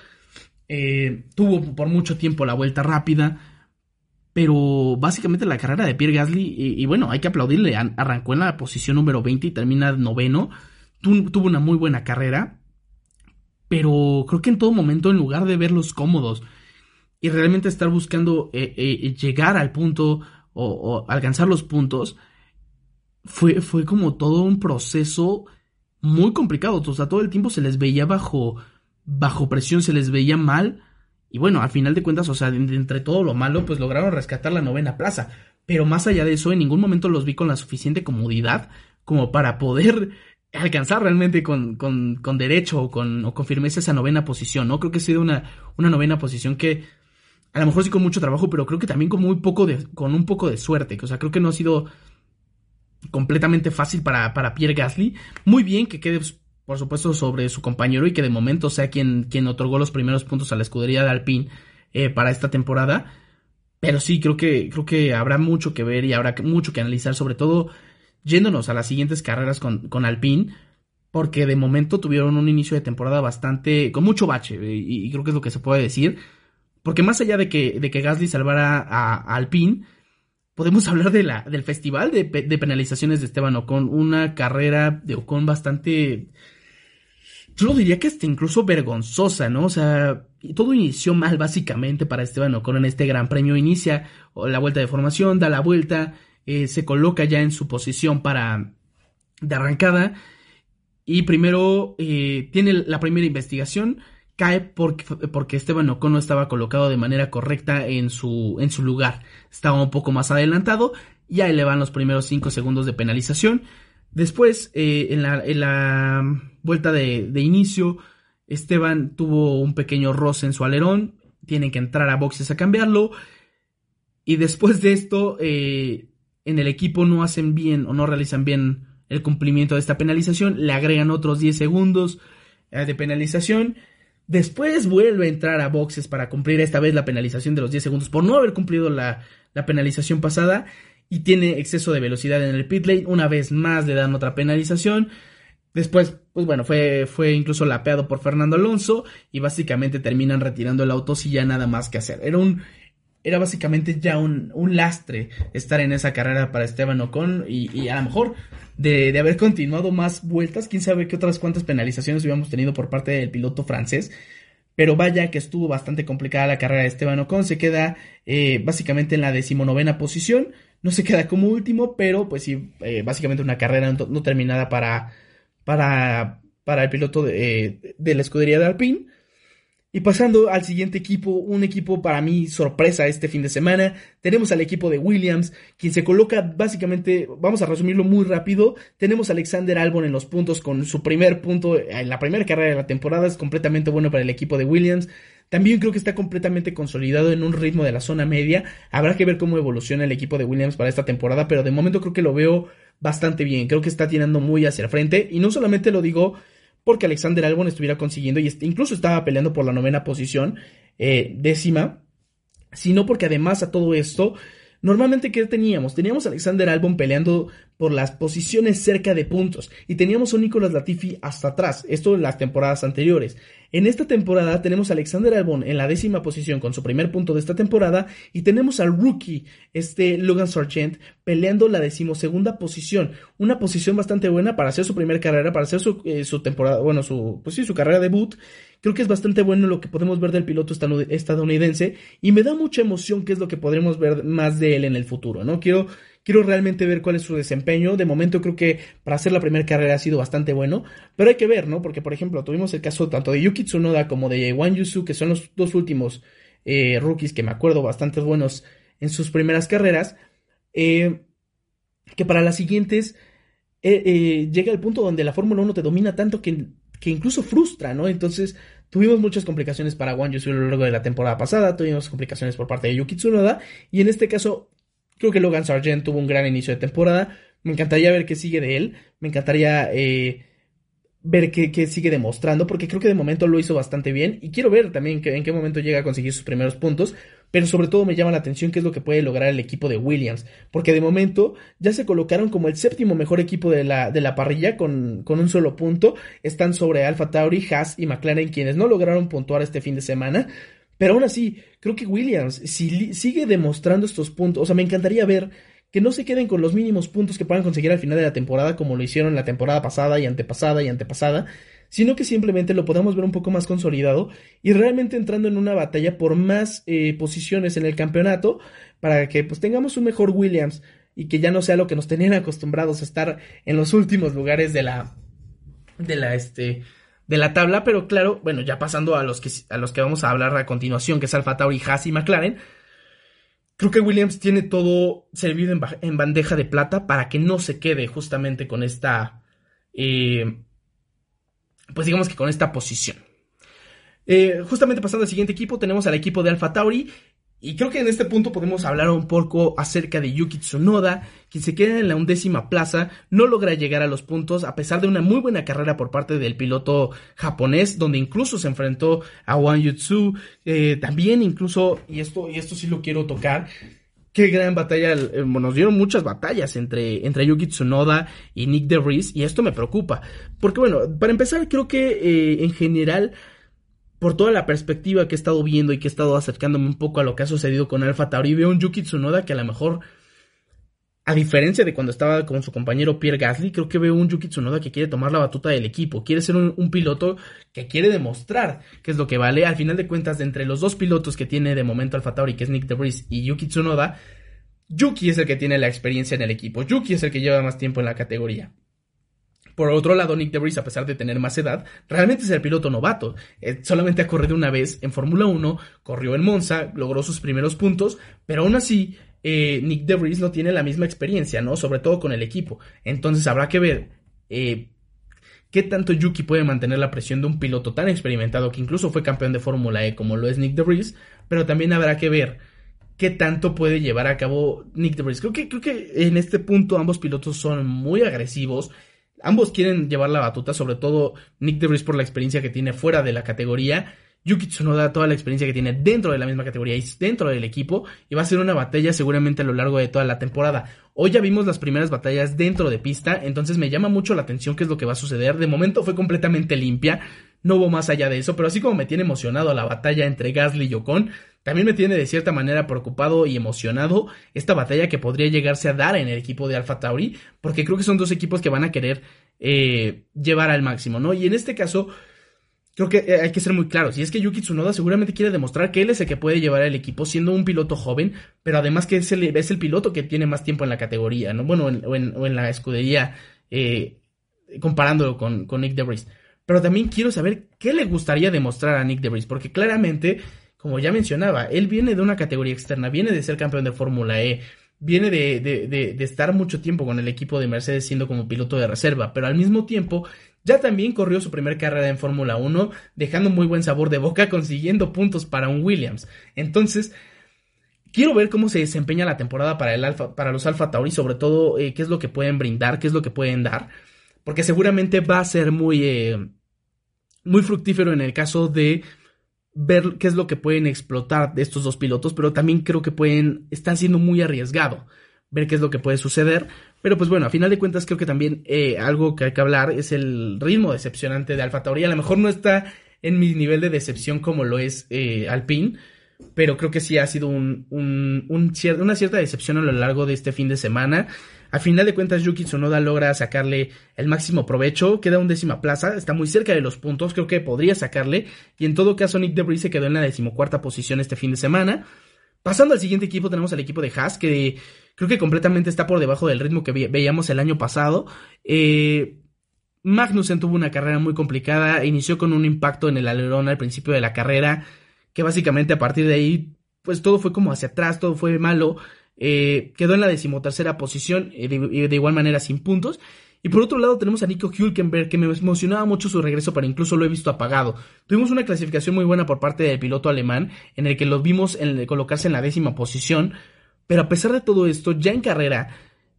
Eh, tuvo por mucho tiempo la vuelta rápida, pero básicamente la carrera de Pierre Gasly, y, bueno, hay que aplaudirle, arrancó en la posición número 20 y termina noveno, tuvo una muy buena carrera, pero creo que en todo momento, en lugar de verlos cómodos y realmente estar buscando eh, eh, llegar al punto o, alcanzar los puntos, fue, fue como todo un proceso muy complicado, o sea, todo el tiempo se les veía bajo, bajo presión, se les veía mal, y bueno, al final de cuentas, o sea, entre todo lo malo, pues lograron rescatar la novena plaza. Pero más allá de eso, en ningún momento los vi con la suficiente comodidad como para poder alcanzar realmente con, con, con derecho o con, o firmeza esa novena posición, ¿no? Creo que ha sido una, una novena posición que a lo mejor sí con mucho trabajo, pero creo que también con muy poco de, con un poco de suerte. O sea, creo que no ha sido completamente fácil para, para Pierre Gasly. Muy bien que quede por supuesto, sobre su compañero y que de momento sea quien, quien otorgó los primeros puntos a la escudería de Alpine eh, para esta temporada. Pero sí, creo que, creo que habrá mucho que ver y habrá mucho que analizar, sobre todo yéndonos a las siguientes carreras con, con Alpine, porque de momento tuvieron un inicio de temporada bastante, con mucho bache, y, creo que es lo que se puede decir, Porque más allá de que, de que Gasly salvara a, a Alpine, podemos hablar de la, del festival de, de, penalizaciones de Esteban Ocon. Una carrera de Ocon bastante. Yo lo diría que hasta incluso vergonzosa, ¿no? O sea, todo inició mal básicamente para Esteban Ocon en este gran premio. Inicia la vuelta de formación, da la vuelta, eh, se coloca ya en su posición para de arrancada y primero eh, tiene la primera investigación cae porque, porque Esteban Ocon no estaba colocado de manera correcta en su, en su lugar. Estaba un poco más adelantado y ahí le van los primeros 5 segundos de penalización. Después, eh, en, la, la, vuelta de, de, inicio, Esteban tuvo un pequeño roce en su alerón. Tienen que entrar a boxes a cambiarlo. Y después de esto, eh, en el equipo no hacen bien o no realizan bien el cumplimiento de esta penalización. Le agregan otros 10 segundos eh, de penalización. Después vuelve a entrar a boxes para cumplir esta vez la penalización de los 10 segundos por no haber cumplido la, la penalización pasada y tiene exceso de velocidad en el pit lane. Una vez más le dan otra penalización. Después, pues bueno, fue, fue incluso lapeado por Fernando Alonso y básicamente terminan retirando el auto sin ya nada más que hacer. Era un, era básicamente ya un, un, lastre estar en esa carrera para Esteban Ocon y, y a lo mejor de, de, haber continuado más vueltas, quién sabe qué otras cuantas penalizaciones hubiéramos tenido por parte del piloto francés. Pero vaya que estuvo bastante complicada la carrera de Esteban Ocon, se queda eh, básicamente en la decimonovena posición, no se queda como último, pero pues sí, eh, básicamente una carrera no, terminada para, para, para el piloto de, de la escudería de Alpine. Y pasando al siguiente equipo, un equipo para mí sorpresa este fin de semana, tenemos al equipo de Williams, quien se coloca básicamente, vamos a resumirlo muy rápido, tenemos a Alexander Albon en los puntos con su primer punto en la primera carrera de la temporada, es completamente bueno para el equipo de Williams. También creo que está completamente consolidado en un ritmo de la zona media. Habrá que ver cómo evoluciona el equipo de Williams para esta temporada, pero de momento creo que lo veo bastante bien. Creo que está tirando muy hacia el frente. Y no solamente lo digo porque Alexander Albon estuviera consiguiendo y incluso estaba peleando por la novena posición, eh, décima, sino porque además a todo esto, normalmente ¿qué teníamos? Teníamos a Alexander Albon peleando por las posiciones cerca de puntos y teníamos a Nicolas Latifi hasta atrás, esto en las temporadas anteriores. En esta temporada tenemos a Alexander Albon en la décima posición con su primer punto de esta temporada y tenemos al rookie, este Logan Sargent, peleando la decimosegunda posición. Una posición bastante buena para hacer su primera carrera, para hacer su, eh, su temporada, bueno, su, pues sí, su carrera debut. Creo que es bastante bueno lo que podemos ver del piloto estadounidense y me da mucha emoción que es lo que podremos ver más de él en el futuro, ¿no? Quiero Quiero realmente ver cuál es su desempeño. De momento creo que para hacer la primera carrera ha sido bastante bueno. Pero hay que ver, ¿no? Porque, por ejemplo, tuvimos el caso tanto de Yuki Tsunoda como de Wang Yusu, que son los dos últimos eh, rookies que me acuerdo bastante buenos en sus primeras carreras. Eh, que para las siguientes eh, llega el punto donde la Fórmula 1 te domina tanto que, que incluso frustra, ¿no? Entonces, Tuvimos muchas complicaciones para Wang Yusu a lo largo de la temporada pasada, tuvimos complicaciones por parte de Yuki Tsunoda, y en este caso Creo que Logan Sargent tuvo un gran inicio de temporada. Me encantaría ver qué sigue de él. Me encantaría eh, ver qué, sigue demostrando, porque creo que de momento lo hizo bastante bien. Y quiero ver también en qué momento llega a conseguir sus primeros puntos. Pero sobre todo me llama la atención qué es lo que puede lograr el equipo de Williams. Porque de momento ya se colocaron como el séptimo mejor equipo de la, de la parrilla con, con un solo punto. Están sobre Alfa Tauri, Haas y McLaren, quienes no lograron puntuar este fin de semana. Pero aún así, creo que Williams, si sigue demostrando estos puntos, o sea, me encantaría ver que no se queden con los mínimos puntos que puedan conseguir al final de la temporada, como lo hicieron la temporada pasada y antepasada y antepasada, sino que simplemente lo podamos ver un poco más consolidado y realmente entrando en una batalla por más eh, posiciones en el campeonato para que pues tengamos un mejor Williams y que ya no sea lo que nos tenían acostumbrados a estar en los últimos lugares de la de la este de la tabla, pero claro, bueno, ya pasando a los que, a los que vamos a hablar a continuación, que es Alfa Tauri, Haas y McLaren, creo que Williams tiene todo servido en, bandeja de plata para que no se quede justamente con esta, eh, pues digamos que con esta posición. Eh, justamente pasando al siguiente equipo, tenemos al equipo de Alfa Tauri, y creo que en este punto podemos hablar un poco acerca de Yuki Tsunoda, quien se queda en la undécima plaza, no logra llegar a los puntos a pesar de una muy buena carrera por parte del piloto japonés, donde incluso se enfrentó a Wang Yutsu, eh, también incluso, y esto, y esto sí lo quiero tocar, qué gran batalla, eh, nos dieron muchas batallas entre, entre Yuki Tsunoda y Nick DeVries, y esto me preocupa, porque bueno, para empezar creo que eh, en general por toda la perspectiva que he estado viendo y que he estado acercándome un poco a lo que ha sucedido con Alfa Tauri, veo un Yuki Tsunoda que a lo mejor, a diferencia de cuando estaba con su compañero Pierre Gasly, creo que veo un Yuki Tsunoda que quiere tomar la batuta del equipo, quiere ser un, piloto que quiere demostrar qué es lo que vale. Al final de cuentas, entre los dos pilotos que tiene de momento Alfa Tauri, que es Nick DeVries y Yuki Tsunoda, Yuki es el que tiene la experiencia en el equipo, Yuki es el que lleva más tiempo en la categoría. Por otro lado, Nick DeVries, a pesar de tener más edad, realmente es el piloto novato. Eh, solamente ha corrido una vez en Fórmula 1, corrió en Monza, logró sus primeros puntos, pero aún así eh, Nick DeVries no tiene la misma experiencia, ¿no? Sobre todo con el equipo. Entonces habrá que ver eh, qué tanto Yuki puede mantener la presión de un piloto tan experimentado que incluso fue campeón de Fórmula E como lo es Nick DeVries, pero también habrá que ver qué tanto puede llevar a cabo Nick DeVries. Creo que, creo que en este punto ambos pilotos son muy agresivos Ambos quieren llevar la batuta, sobre todo Nick DeVries por la experiencia que tiene fuera de la categoría. Yuki Tsunoda toda la experiencia que tiene dentro de la misma categoría y dentro del equipo y va a ser una batalla seguramente a lo largo de toda la temporada. Hoy ya vimos las primeras batallas dentro de pista, entonces me llama mucho la atención qué es lo que va a suceder. De momento fue completamente limpia, no hubo más allá de eso, pero así como me tiene emocionado la batalla entre Gasly y Ocon, también me tiene de cierta manera preocupado y emocionado esta batalla que podría llegarse a dar en el equipo de Alpha Tauri, porque creo que son dos equipos que van a querer eh, llevar al máximo, ¿no? Y en este caso, creo que eh, hay que ser muy claros. Y es que Yuki Tsunoda seguramente quiere demostrar que él es el que puede llevar al equipo siendo un piloto joven, pero además que es el, piloto que tiene más tiempo en la categoría, ¿no? Bueno, o, en, la escudería, eh, comparándolo con, con Nick DeVries. Pero también quiero saber qué le gustaría demostrar a Nick DeVries, porque claramente como ya mencionaba, él viene de una categoría externa, viene de ser campeón de Fórmula E, viene de, estar mucho tiempo con el equipo de Mercedes siendo como piloto de reserva, pero al mismo tiempo ya también corrió su primera carrera en Fórmula 1, dejando muy buen sabor de boca, consiguiendo puntos para un Williams. Entonces, quiero ver cómo se desempeña la temporada para, el Alfa, para los Alfa Tauri, sobre todo eh, qué es lo que pueden brindar, qué es lo que pueden dar, porque seguramente va a ser muy, eh, muy fructífero en el caso de ver qué es lo que pueden explotar de estos dos pilotos, pero también creo que pueden, están siendo muy arriesgado ver qué es lo que puede suceder. Pero pues bueno, a final de cuentas creo que también eh, algo que hay que hablar es el ritmo decepcionante de Alfa Tauri. A lo mejor no está en mi nivel de decepción como lo es eh, Alpine, pero creo que sí ha sido un, un, una cierta decepción a lo largo de este fin de semana. A final de cuentas, Yuki Tsunoda logra sacarle el máximo provecho, queda un décima plaza, está muy cerca de los puntos, creo que podría sacarle, y en todo caso Nick Debris se quedó en la decimocuarta posición este fin de semana. Pasando al siguiente equipo, tenemos al equipo de Haas, que creo que completamente está por debajo del ritmo que veíamos el año pasado. Eh, Magnussen tuvo una carrera muy complicada, inició con un impacto en el alerón al principio de la carrera, que básicamente a partir de ahí, pues todo fue como hacia atrás, todo fue malo. Eh, quedó en la decimotercera posición eh, de, igual manera sin puntos. Y por otro lado tenemos a Nico Hülkenberg, que me emocionaba mucho su regreso, pero incluso lo he visto apagado. Tuvimos una clasificación muy buena por parte del piloto alemán, en el que lo vimos colocarse en la décima posición, pero a pesar de todo esto, ya en carrera,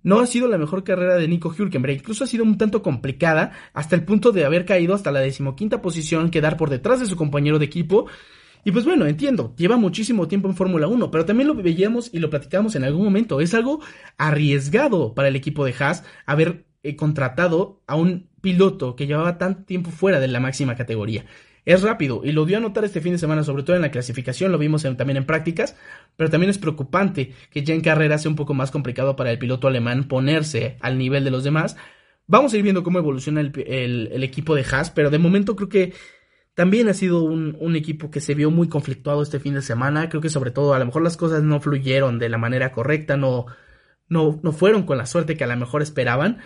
no ha sido la mejor carrera de Nico Hülkenberg, incluso ha sido un tanto complicada, hasta el punto de haber caído hasta la decimoquinta posición, quedar por detrás de su compañero de equipo, y pues bueno, entiendo, lleva muchísimo tiempo en Fórmula 1, pero también lo veíamos y lo platicamos en algún momento. Es algo arriesgado para el equipo de Haas haber eh, contratado a un piloto que llevaba tanto tiempo fuera de la máxima categoría. Es rápido y lo dio a notar este fin de semana, sobre todo en la clasificación, lo vimos también en prácticas, pero también es preocupante que ya en carrera sea un poco más complicado para el piloto alemán ponerse al nivel de los demás. Vamos a ir viendo cómo evoluciona el equipo de Haas, pero de momento creo que también ha sido un, equipo que se vio muy conflictuado este fin de semana. Creo que sobre todo a lo mejor las cosas no fluyeron de la manera correcta, no, no, no fueron con la suerte que a lo mejor esperaban.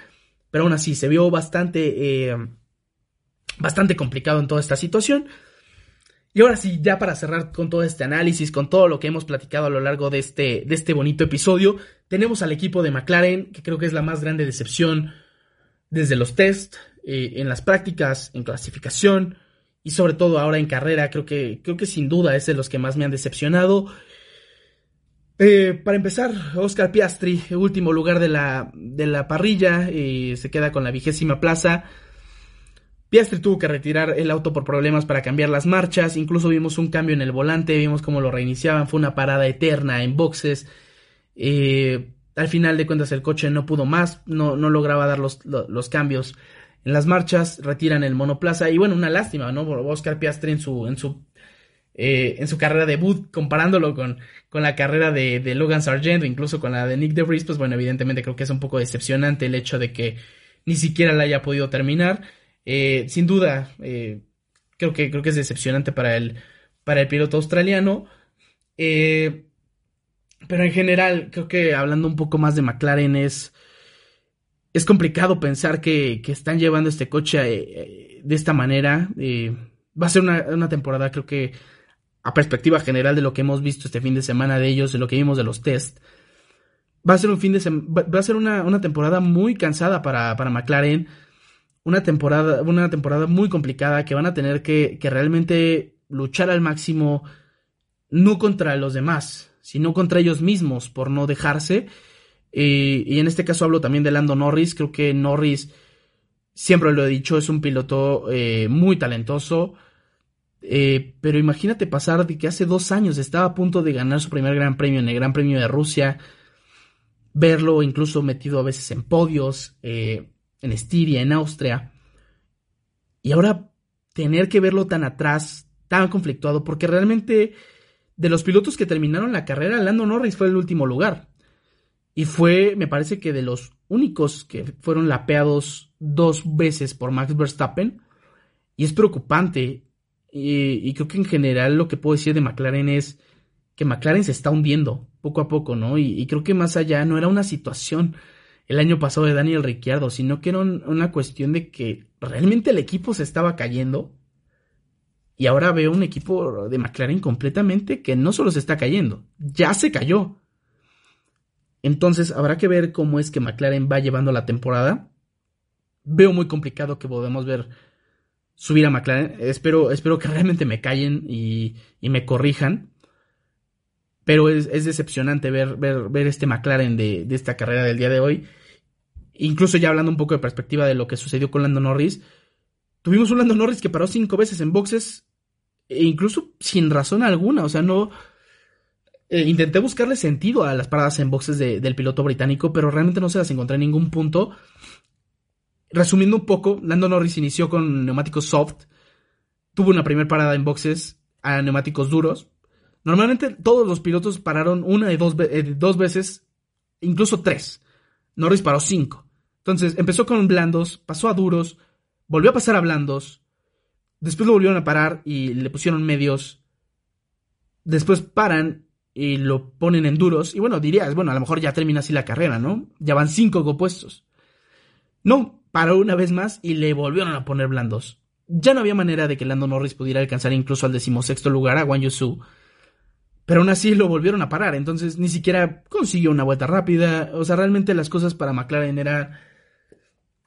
Pero aún así se vio bastante, eh, bastante complicado en toda esta situación. Y ahora sí, ya para cerrar con todo este análisis, con todo lo que hemos platicado a lo largo de este, de este bonito episodio, tenemos al equipo de McLaren, que creo que es la más grande decepción desde los test, eh, en las prácticas, en clasificación, y sobre todo ahora en carrera, creo que, creo que sin duda es de los que más me han decepcionado. Eh, para empezar, Oscar Piastri, último lugar de la, de la parrilla, eh, se queda con la vigésima plaza. Piastri tuvo que retirar el auto por problemas para cambiar las marchas, incluso vimos un cambio en el volante, vimos cómo lo reiniciaban, fue una parada eterna en boxes. Eh, al final de cuentas el coche no pudo más, no, no lograba dar los, cambios en las marchas, retiran el monoplaza y bueno, una lástima, ¿no? Oscar Piastri en su, en su, eh, en su carrera debut, comparándolo con, con la carrera de, de Logan Sargent, incluso con la de Nick DeVries, pues bueno, evidentemente creo que es un poco decepcionante el hecho de que ni siquiera la haya podido terminar. Eh, sin duda, eh, creo que, creo que es decepcionante para el, para el piloto australiano. Eh, pero en general, creo que hablando un poco más de McLaren es, es complicado pensar que, que están llevando este coche de esta manera. va a ser una, una, temporada, creo que a perspectiva general de lo que hemos visto este fin de semana de ellos, de lo que vimos de los test, va a ser un fin de va a ser una, una temporada muy cansada para, para McLaren una temporada, una temporada muy complicada que van a tener que, realmente luchar al máximo, no contra los demás, sino contra ellos mismos por no dejarse. Eh, y en este caso hablo también de Lando Norris. Creo que Norris, siempre lo he dicho, es un piloto eh, muy talentoso. Eh, pero imagínate pasar de que hace dos años estaba a punto de ganar su primer gran premio en el Gran Premio de Rusia. Verlo incluso metido a veces en podios en Estiria, en Austria. Y ahora tener que verlo tan atrás, tan conflictuado, porque realmente de los pilotos que terminaron la carrera, Lando Norris fue el último lugar. Y fue, me parece que de los únicos que fueron lapeados dos veces por Max Verstappen. Y es preocupante. Y, creo que en general lo que puedo decir de McLaren es que McLaren se está hundiendo poco a poco, ¿no? y creo que más allá no era una situación el año pasado de Daniel Ricciardo, sino que era una cuestión de que realmente el equipo se estaba cayendo. Y ahora veo un equipo de McLaren completamente que no solo se está cayendo, ya se cayó. Entonces habrá que ver cómo es que McLaren va llevando la temporada. Veo muy complicado que podamos ver subir a McLaren. Espero, espero que realmente me callen y, me corrijan. Pero es, decepcionante ver, ver, ver, este McLaren de, de, esta carrera del día de hoy incluso ya hablando un poco de perspectiva de lo que sucedió con Lando Norris, tuvimos un Lando Norris que paró cinco veces en boxes, e incluso sin razón alguna, o sea, no... Eh, intenté buscarle sentido a las paradas en boxes del piloto británico, pero realmente no se las encontré en ningún punto. Resumiendo un poco, Lando Norris inició con neumáticos soft, tuvo una primera parada en boxes a neumáticos duros. Normalmente todos los pilotos pararon una y dos, eh, dos veces, incluso tres. Norris paró 5. Entonces empezó con blandos, pasó a duros, volvió a pasar a blandos, después lo volvieron a parar y le pusieron medios, después paran y lo ponen en duros, y bueno, dirías, bueno, a lo mejor ya termina así la carrera, ¿no? Ya van 5 compuestos. No, paró una vez más y le volvieron a poner blandos. Ya no había manera de que Lando Norris pudiera alcanzar incluso al decimosexto lugar a Wang Yusu pero aún así lo volvieron a parar, entonces ni siquiera consiguió una vuelta rápida. O sea, realmente las cosas para McLaren eran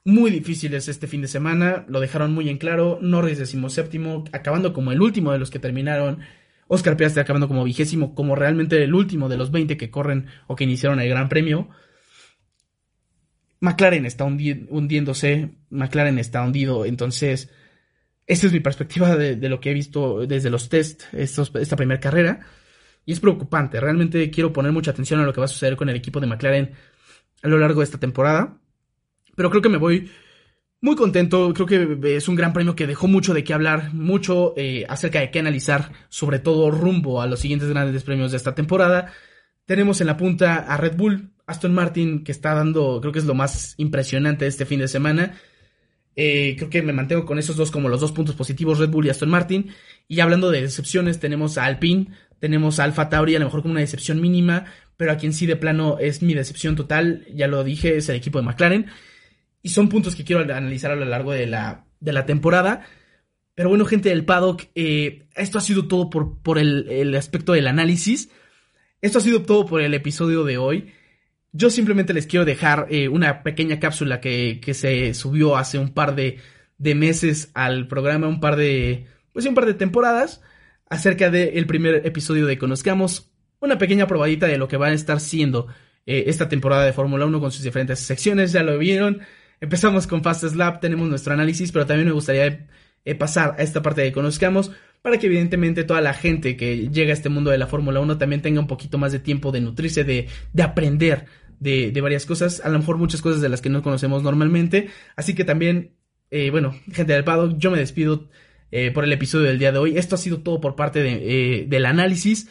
muy difíciles este fin de semana. Lo dejaron muy en claro. Norris séptimo, acabando como el último de los que terminaron. Oscar Piastri acabando como vigésimo, como realmente el último de los 20 que corren o que iniciaron el Gran Premio. McLaren está hundiéndose, McLaren está hundido, entonces esa es mi perspectiva de, lo que he visto desde los test, esta primera carrera. Y es preocupante. Realmente quiero poner mucha atención a lo que va a suceder con el equipo de McLaren a lo largo de esta temporada. Pero creo que me voy muy contento. Creo que es un gran premio que dejó mucho de qué hablar, mucho eh, acerca de qué analizar, sobre todo rumbo a los siguientes grandes premios de esta temporada. Tenemos en la punta a Red Bull, Aston Martin, que está dando, creo que es lo más impresionante de este fin de semana. Eh, creo que me mantengo con esos dos como los dos puntos positivos, Red Bull y Aston Martin. Y hablando de decepciones, tenemos a Alpine, tenemos a Alfa Tauri, a lo mejor como una decepción mínima, pero a quien sí de plano es mi decepción total, ya lo dije, es el equipo de McLaren. Y son puntos que quiero analizar a lo largo de la, de la temporada. Pero bueno, gente del paddock, eh, esto ha sido todo por, por el, aspecto del análisis. Esto ha sido todo por el episodio de hoy. Yo simplemente les quiero dejar eh, una pequeña cápsula que, que, se subió hace un par de, de meses al programa, un par de, pues un par de temporadas acerca del primer episodio de Conozcamos, una pequeña probadita de lo que va a estar siendo eh, esta temporada de Fórmula 1 con sus diferentes secciones, ya lo vieron. Empezamos con Fast Slap, tenemos nuestro análisis, pero también me gustaría eh, pasar a esta parte de Conozcamos para que evidentemente toda la gente que llega a este mundo de la Fórmula 1 también tenga un poquito más de tiempo de nutrirse, de, de aprender de, de, varias cosas, a lo mejor muchas cosas de las que no conocemos normalmente. Así que también eh, bueno, gente del paddock, yo me despido eh, por el episodio del día de hoy. Esto ha sido todo por parte de, del análisis,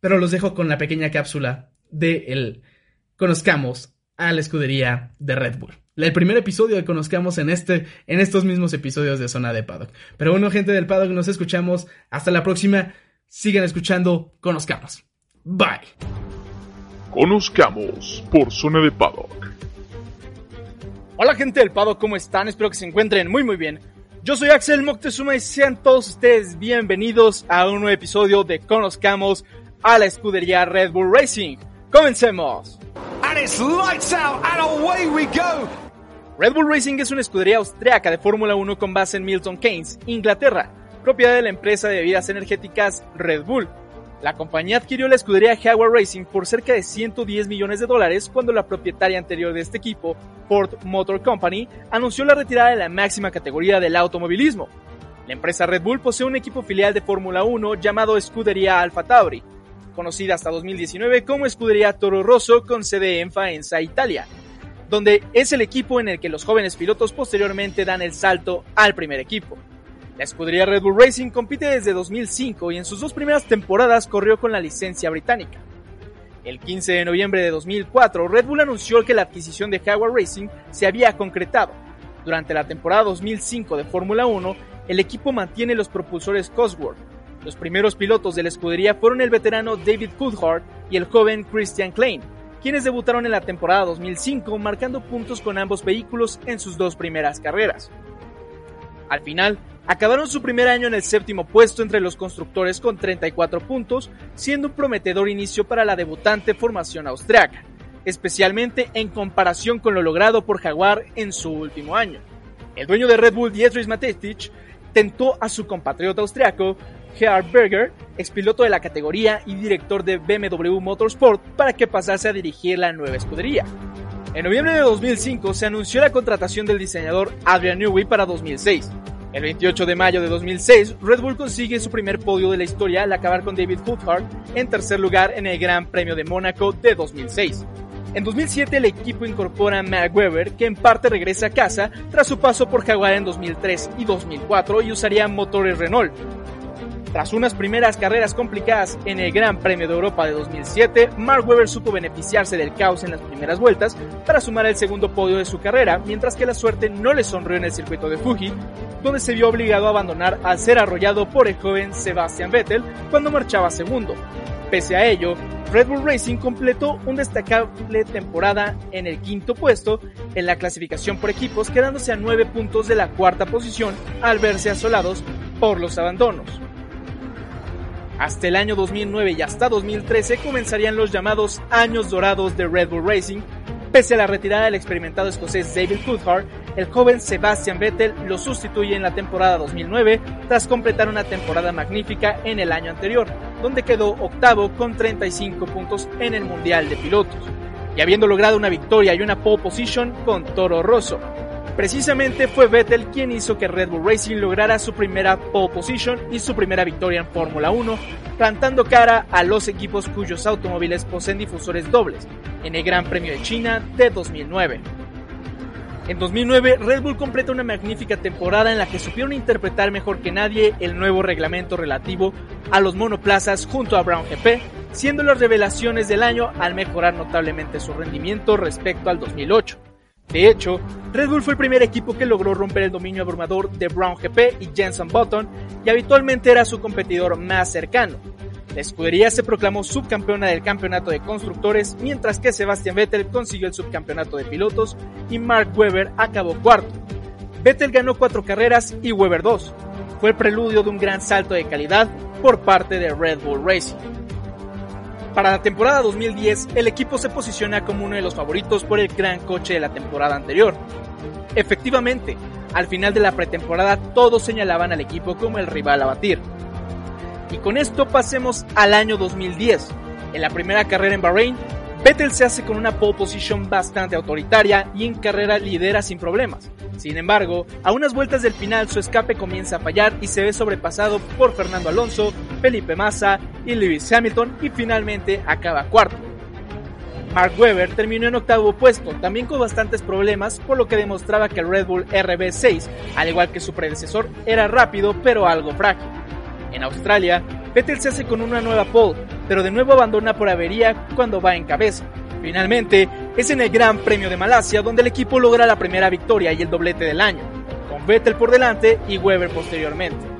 pero los dejo con la pequeña cápsula de el conozcamos a la escudería de Red Bull. El primer episodio que conozcamos en, este, en estos mismos episodios de Zona de Paddock. Pero bueno, gente del Paddock, nos escuchamos. Hasta la próxima. Sigan escuchando. Conozcamos. Bye. Conozcamos por Zona de Paddock. Hola gente del Paddock, ¿cómo están? Espero que se encuentren muy muy bien. Yo soy Axel Moctezuma y sean todos ustedes bienvenidos a un nuevo episodio de Conozcamos a la escudería Red Bull Racing. ¡Comencemos! Red Bull Racing es una escudería austriaca de Fórmula 1 con base en Milton Keynes, Inglaterra, propiedad de la empresa de bebidas energéticas Red Bull. La compañía adquirió la escudería Jaguar Racing por cerca de 110 millones de dólares cuando la propietaria anterior de este equipo, Ford Motor Company, anunció la retirada de la máxima categoría del automovilismo. La empresa Red Bull posee un equipo filial de Fórmula 1 llamado Escudería Alfa Tauri, conocida hasta 2019 como Escudería Toro Rosso con sede en Faenza, Italia, donde es el equipo en el que los jóvenes pilotos posteriormente dan el salto al primer equipo. La escudería Red Bull Racing compite desde 2005 y en sus dos primeras temporadas corrió con la licencia británica. El 15 de noviembre de 2004, Red Bull anunció que la adquisición de Jaguar Racing se había concretado. Durante la temporada 2005 de Fórmula 1, el equipo mantiene los propulsores Cosworth. Los primeros pilotos de la escudería fueron el veterano David Coulthard y el joven Christian Klein, quienes debutaron en la temporada 2005 marcando puntos con ambos vehículos en sus dos primeras carreras. Al final, acabaron su primer año en el séptimo puesto entre los constructores con 34 puntos, siendo un prometedor inicio para la debutante formación austriaca, especialmente en comparación con lo logrado por Jaguar en su último año. El dueño de Red Bull, Dietrich Matetic, tentó a su compatriota austriaco, Gerhard Berger, expiloto de la categoría y director de BMW Motorsport, para que pasase a dirigir la nueva escudería. En noviembre de 2005 se anunció la contratación del diseñador Adrian Newey para 2006. El 28 de mayo de 2006, Red Bull consigue su primer podio de la historia al acabar con David Coulthard en tercer lugar en el Gran Premio de Mónaco de 2006. En 2007 el equipo incorpora a Mark Webber, que en parte regresa a casa tras su paso por Jaguar en 2003 y 2004 y usaría motores Renault, tras unas primeras carreras complicadas en el Gran Premio de Europa de 2007, Mark Webber supo beneficiarse del caos en las primeras vueltas para sumar el segundo podio de su carrera, mientras que la suerte no le sonrió en el circuito de Fuji, donde se vio obligado a abandonar al ser arrollado por el joven Sebastian Vettel cuando marchaba segundo. Pese a ello, Red Bull Racing completó un destacable temporada en el quinto puesto en la clasificación por equipos, quedándose a nueve puntos de la cuarta posición al verse asolados por los abandonos. Hasta el año 2009 y hasta 2013 comenzarían los llamados años dorados de Red Bull Racing. Pese a la retirada del experimentado escocés David Coulthard, el joven Sebastian Vettel lo sustituye en la temporada 2009 tras completar una temporada magnífica en el año anterior, donde quedó octavo con 35 puntos en el Mundial de Pilotos, y habiendo logrado una victoria y una pole position con Toro Rosso. Precisamente fue Vettel quien hizo que Red Bull Racing lograra su primera pole position y su primera victoria en Fórmula 1, plantando cara a los equipos cuyos automóviles poseen difusores dobles en el Gran Premio de China de 2009. En 2009, Red Bull completa una magnífica temporada en la que supieron interpretar mejor que nadie el nuevo reglamento relativo a los monoplazas junto a Brown GP, siendo las revelaciones del año al mejorar notablemente su rendimiento respecto al 2008. De hecho, Red Bull fue el primer equipo que logró romper el dominio abrumador de Brown GP y Jenson Button y habitualmente era su competidor más cercano. La escudería se proclamó subcampeona del campeonato de constructores, mientras que Sebastian Vettel consiguió el subcampeonato de pilotos y Mark Webber acabó cuarto. Vettel ganó cuatro carreras y Webber dos. Fue el preludio de un gran salto de calidad por parte de Red Bull Racing. Para la temporada 2010, el equipo se posiciona como uno de los favoritos por el gran coche de la temporada anterior. Efectivamente, al final de la pretemporada todos señalaban al equipo como el rival a batir. Y con esto pasemos al año 2010. En la primera carrera en Bahrein, Vettel se hace con una pole position bastante autoritaria y en carrera lidera sin problemas. Sin embargo, a unas vueltas del final su escape comienza a fallar y se ve sobrepasado por Fernando Alonso, Felipe Massa y Lewis Hamilton y finalmente acaba cuarto. Mark Webber terminó en octavo puesto, también con bastantes problemas, por lo que demostraba que el Red Bull RB6, al igual que su predecesor, era rápido pero algo frágil. En Australia, Vettel se hace con una nueva pole, pero de nuevo abandona por avería cuando va en cabeza. Finalmente, es en el Gran Premio de Malasia donde el equipo logra la primera victoria y el doblete del año, con Vettel por delante y Webber posteriormente.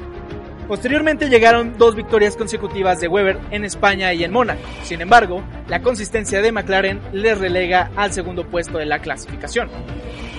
Posteriormente llegaron dos victorias consecutivas de Weber en España y en Mónaco. Sin embargo, la consistencia de McLaren les relega al segundo puesto de la clasificación.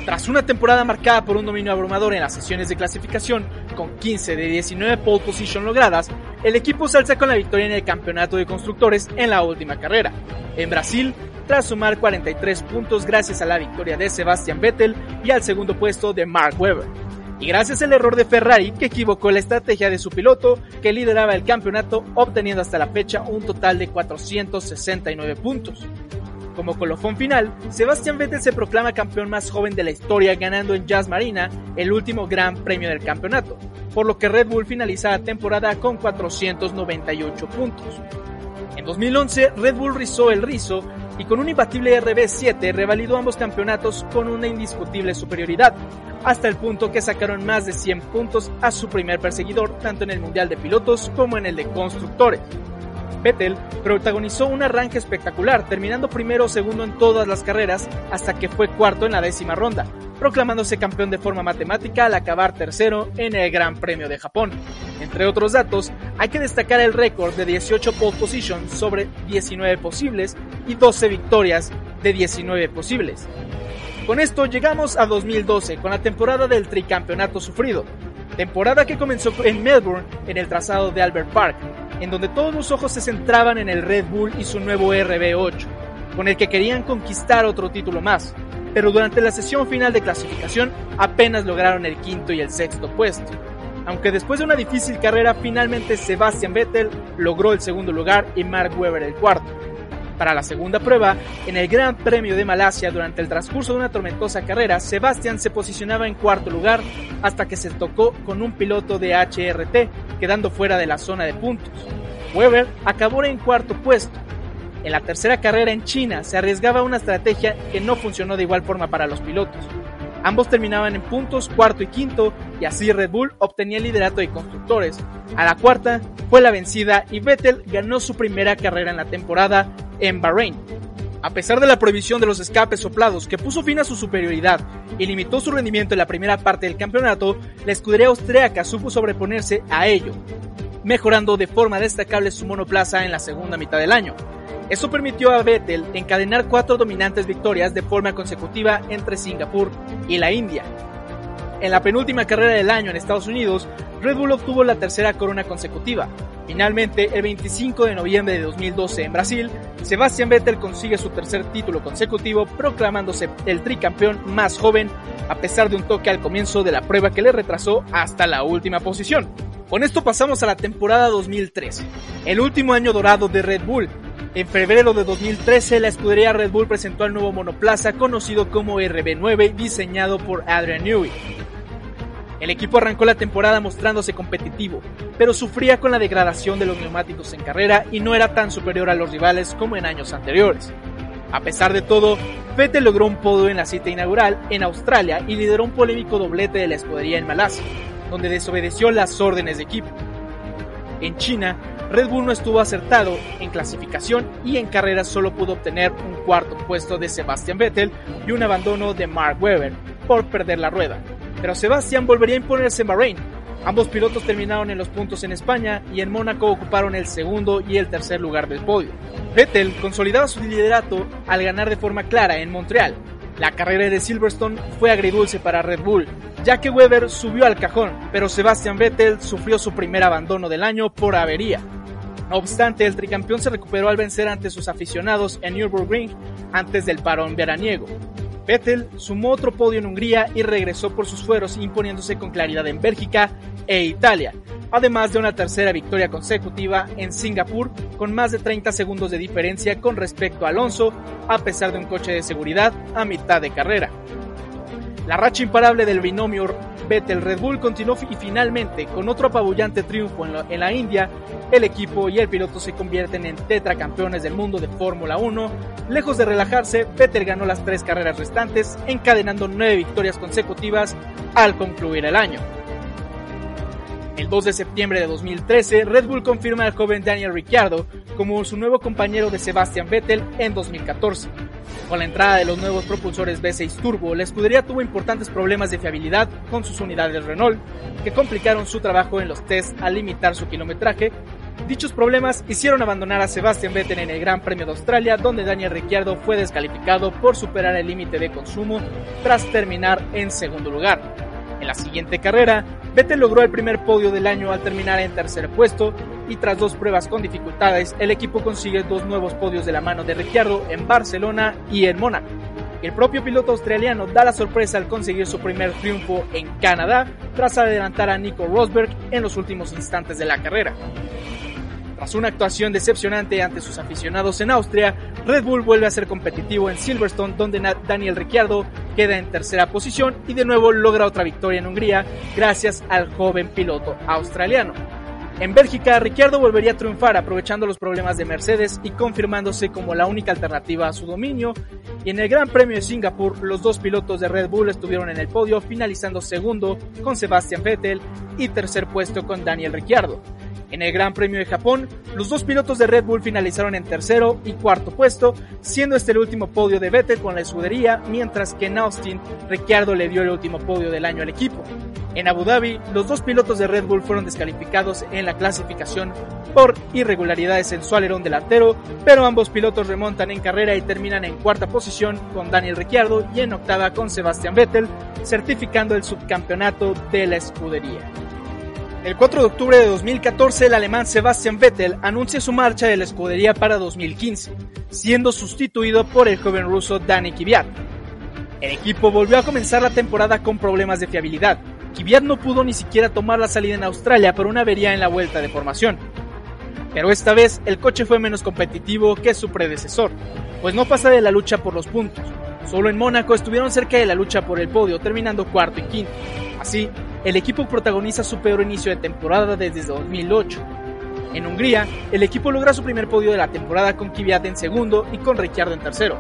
Tras una temporada marcada por un dominio abrumador en las sesiones de clasificación, con 15 de 19 pole position logradas, el equipo se alza con la victoria en el campeonato de constructores en la última carrera. En Brasil, tras sumar 43 puntos gracias a la victoria de Sebastian Vettel y al segundo puesto de Mark Webber y gracias al error de Ferrari que equivocó la estrategia de su piloto que lideraba el campeonato obteniendo hasta la fecha un total de 469 puntos. Como colofón final, Sebastian Vettel se proclama campeón más joven de la historia ganando en Jazz Marina el último gran premio del campeonato, por lo que Red Bull finaliza la temporada con 498 puntos. En 2011, Red Bull rizó el rizo y con un imbatible RB7 revalidó ambos campeonatos con una indiscutible superioridad, hasta el punto que sacaron más de 100 puntos a su primer perseguidor tanto en el Mundial de Pilotos como en el de Constructores. Vettel protagonizó un arranque espectacular, terminando primero o segundo en todas las carreras hasta que fue cuarto en la décima ronda, proclamándose campeón de forma matemática al acabar tercero en el Gran Premio de Japón. Entre otros datos, hay que destacar el récord de 18 pole positions sobre 19 posibles y 12 victorias de 19 posibles. Con esto llegamos a 2012, con la temporada del tricampeonato sufrido, temporada que comenzó en Melbourne en el trazado de Albert Park, en donde todos los ojos se centraban en el Red Bull y su nuevo RB8, con el que querían conquistar otro título más, pero durante la sesión final de clasificación apenas lograron el quinto y el sexto puesto. Aunque después de una difícil carrera finalmente Sebastian Vettel logró el segundo lugar y Mark Webber el cuarto, para la segunda prueba, en el Gran Premio de Malasia durante el transcurso de una tormentosa carrera, Sebastian se posicionaba en cuarto lugar hasta que se tocó con un piloto de HRT, quedando fuera de la zona de puntos. Weber acabó en cuarto puesto. En la tercera carrera en China se arriesgaba una estrategia que no funcionó de igual forma para los pilotos. Ambos terminaban en puntos cuarto y quinto y así Red Bull obtenía el liderato de constructores. A la cuarta fue la vencida y Vettel ganó su primera carrera en la temporada en Bahrein. A pesar de la prohibición de los escapes soplados que puso fin a su superioridad y limitó su rendimiento en la primera parte del campeonato, la escudería austríaca supo sobreponerse a ello, mejorando de forma destacable su monoplaza en la segunda mitad del año. Eso permitió a Vettel encadenar cuatro dominantes victorias de forma consecutiva entre Singapur y la India. En la penúltima carrera del año en Estados Unidos, Red Bull obtuvo la tercera corona consecutiva. Finalmente, el 25 de noviembre de 2012 en Brasil, Sebastian Vettel consigue su tercer título consecutivo, proclamándose el tricampeón más joven, a pesar de un toque al comienzo de la prueba que le retrasó hasta la última posición. Con esto pasamos a la temporada 2013, el último año dorado de Red Bull. En febrero de 2013, la escudería Red Bull presentó el nuevo monoplaza conocido como RB9, diseñado por Adrian Newey. El equipo arrancó la temporada mostrándose competitivo, pero sufría con la degradación de los neumáticos en carrera y no era tan superior a los rivales como en años anteriores. A pesar de todo, Vettel logró un podio en la cita inaugural en Australia y lideró un polémico doblete de la escudería en Malasia, donde desobedeció las órdenes de equipo. En China, Red Bull no estuvo acertado en clasificación y en carrera solo pudo obtener un cuarto puesto de Sebastian Vettel y un abandono de Mark Webber por perder la rueda, pero Sebastián volvería a imponerse en Bahrein. Ambos pilotos terminaron en los puntos en España y en Mónaco ocuparon el segundo y el tercer lugar del podio. Vettel consolidaba su liderato al ganar de forma clara en Montreal. La carrera de Silverstone fue agridulce para Red Bull, ya que Weber subió al cajón, pero Sebastian Vettel sufrió su primer abandono del año por avería. No obstante, el tricampeón se recuperó al vencer ante sus aficionados en Nürburgring antes del parón veraniego. Vettel sumó otro podio en Hungría y regresó por sus fueros imponiéndose con claridad en Bélgica e Italia, además de una tercera victoria consecutiva en Singapur con más de 30 segundos de diferencia con respecto a Alonso, a pesar de un coche de seguridad a mitad de carrera. La racha imparable del binomio Vettel Red Bull continuó y finalmente, con otro apabullante triunfo en la, India, el equipo y el piloto se convierten en tetracampeones del mundo de Fórmula 1. Lejos de relajarse, Vettel ganó las tres carreras restantes, encadenando nueve victorias consecutivas al concluir el año. El 2 de septiembre de 2013, Red Bull confirma al joven Daniel Ricciardo como su nuevo compañero de Sebastian Vettel en 2014. Con la entrada de los nuevos propulsores V6 Turbo, la escudería tuvo importantes problemas de fiabilidad con sus unidades Renault, que complicaron su trabajo en los tests al limitar su kilometraje. Dichos problemas hicieron abandonar a Sebastian Vettel en el Gran Premio de Australia, donde Daniel Ricciardo fue descalificado por superar el límite de consumo tras terminar en segundo lugar. En la siguiente carrera, Vettel logró el primer podio del año al terminar en tercer puesto y tras dos pruebas con dificultades, el equipo consigue dos nuevos podios de la mano de Ricciardo en Barcelona y en Mónaco. El propio piloto australiano da la sorpresa al conseguir su primer triunfo en Canadá tras adelantar a Nico Rosberg en los últimos instantes de la carrera. Tras una actuación decepcionante ante sus aficionados en Austria, Red Bull vuelve a ser competitivo en Silverstone, donde Daniel Ricciardo queda en tercera posición y de nuevo logra otra victoria en Hungría gracias al joven piloto australiano. En Bélgica, Ricciardo volvería a triunfar aprovechando los problemas de Mercedes y confirmándose como la única alternativa a su dominio. Y en el Gran Premio de Singapur, los dos pilotos de Red Bull estuvieron en el podio, finalizando segundo con Sebastian Vettel y tercer puesto con Daniel Ricciardo. En el Gran Premio de Japón, los dos pilotos de Red Bull finalizaron en tercero y cuarto puesto, siendo este el último podio de Vettel con la escudería, mientras que en Austin, Ricciardo le dio el último podio del año al equipo. En Abu Dhabi, los dos pilotos de Red Bull fueron descalificados en la clasificación por irregularidades en su alerón delantero, pero ambos pilotos remontan en carrera y terminan en cuarta posición con Daniel Ricciardo y en octava con Sebastian Vettel, certificando el subcampeonato de la escudería. El 4 de octubre de 2014, el alemán Sebastian Vettel anuncia su marcha de la escudería para 2015, siendo sustituido por el joven ruso Dani Kvyat. El equipo volvió a comenzar la temporada con problemas de fiabilidad. Kvyat no pudo ni siquiera tomar la salida en Australia por una avería en la vuelta de formación. Pero esta vez el coche fue menos competitivo que su predecesor, pues no pasa de la lucha por los puntos. Solo en Mónaco estuvieron cerca de la lucha por el podio, terminando cuarto y quinto. Así, el equipo protagoniza su peor inicio de temporada desde 2008. En Hungría, el equipo logra su primer podio de la temporada con Kvyat en segundo y con Ricciardo en tercero.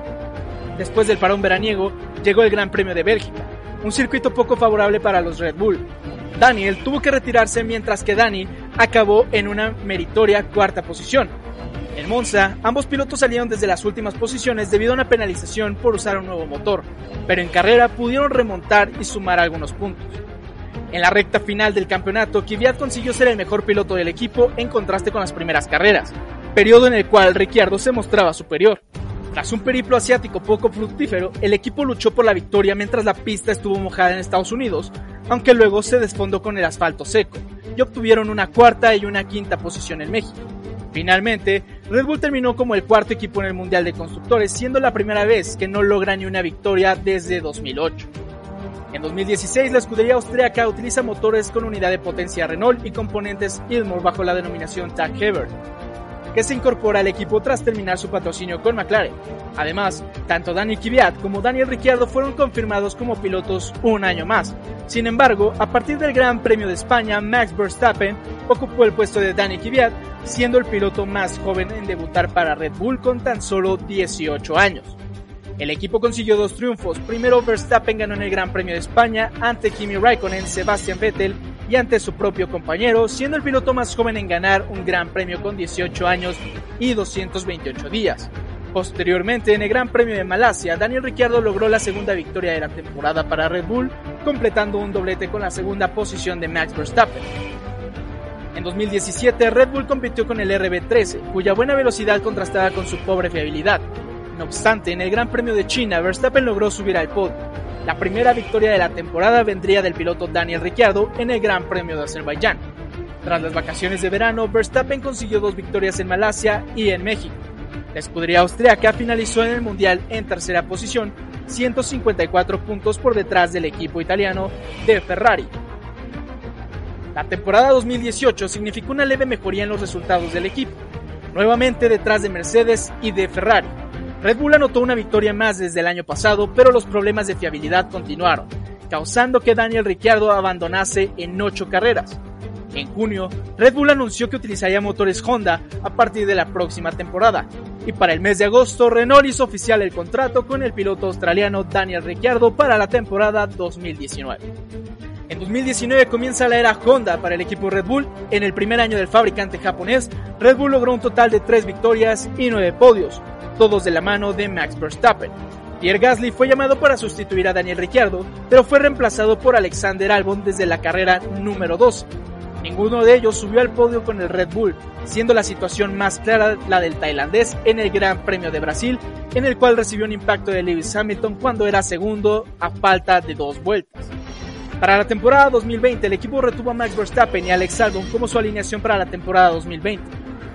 Después del parón veraniego, llegó el Gran Premio de Bélgica, un circuito poco favorable para los Red Bull. Daniel tuvo que retirarse mientras que Dani acabó en una meritoria cuarta posición. En Monza, ambos pilotos salieron desde las últimas posiciones debido a una penalización por usar un nuevo motor, pero en carrera pudieron remontar y sumar algunos puntos. En la recta final del campeonato, Kvyat consiguió ser el mejor piloto del equipo en contraste con las primeras carreras, periodo en el cual Ricciardo se mostraba superior. Tras un periplo asiático poco fructífero, el equipo luchó por la victoria mientras la pista estuvo mojada en Estados Unidos, aunque luego se desfondó con el asfalto seco, y obtuvieron una cuarta y una quinta posición en México. Finalmente, Red Bull terminó como el cuarto equipo en el Mundial de Constructores, siendo la primera vez que no logra ni una victoria desde 2008. En 2016, la escudería austríaca utiliza motores con unidad de potencia Renault y componentes Ilmor bajo la denominación Tag Heuer, que se incorpora al equipo tras terminar su patrocinio con McLaren. Además, tanto Dani Kvyat como Daniel Ricciardo fueron confirmados como pilotos un año más. Sin embargo, a partir del Gran Premio de España, Max Verstappen ocupó el puesto de Dani Kvyat, siendo el piloto más joven en debutar para Red Bull con tan solo 18 años. El equipo consiguió dos triunfos. Primero Verstappen ganó en el Gran Premio de España ante Kimi Raikkonen, Sebastian Vettel y ante su propio compañero, siendo el piloto más joven en ganar un Gran Premio con 18 años y 228 días. Posteriormente, en el Gran Premio de Malasia, Daniel Ricciardo logró la segunda victoria de la temporada para Red Bull, completando un doblete con la segunda posición de Max Verstappen. En 2017, Red Bull compitió con el RB13, cuya buena velocidad contrastaba con su pobre fiabilidad. No obstante, en el Gran Premio de China, Verstappen logró subir al podio. La primera victoria de la temporada vendría del piloto Daniel Ricciardo en el Gran Premio de Azerbaiyán. Tras las vacaciones de verano, Verstappen consiguió dos victorias en Malasia y en México. La escudería austriaca finalizó en el Mundial en tercera posición, 154 puntos por detrás del equipo italiano de Ferrari. La temporada 2018 significó una leve mejoría en los resultados del equipo, nuevamente detrás de Mercedes y de Ferrari. Red Bull anotó una victoria más desde el año pasado, pero los problemas de fiabilidad continuaron, causando que Daniel Ricciardo abandonase en 8 carreras. En junio, Red Bull anunció que utilizaría motores Honda a partir de la próxima temporada, y para el mes de agosto Renault hizo oficial el contrato con el piloto australiano Daniel Ricciardo para la temporada 2019. En 2019 comienza la era Honda para el equipo Red Bull. En el primer año del fabricante japonés, Red Bull logró un total de 3 victorias y 9 podios, todos de la mano de Max Verstappen. Pierre Gasly fue llamado para sustituir a Daniel Ricciardo, pero fue reemplazado por Alexander Albon desde la carrera número 2. Ninguno de ellos subió al podio con el Red Bull, siendo la situación más clara la del tailandés en el Gran Premio de Brasil, en el cual recibió un impacto de Lewis Hamilton cuando era segundo a falta de dos vueltas. Para la temporada 2020, el equipo retuvo a Max Verstappen y Alex Albon como su alineación para la temporada 2020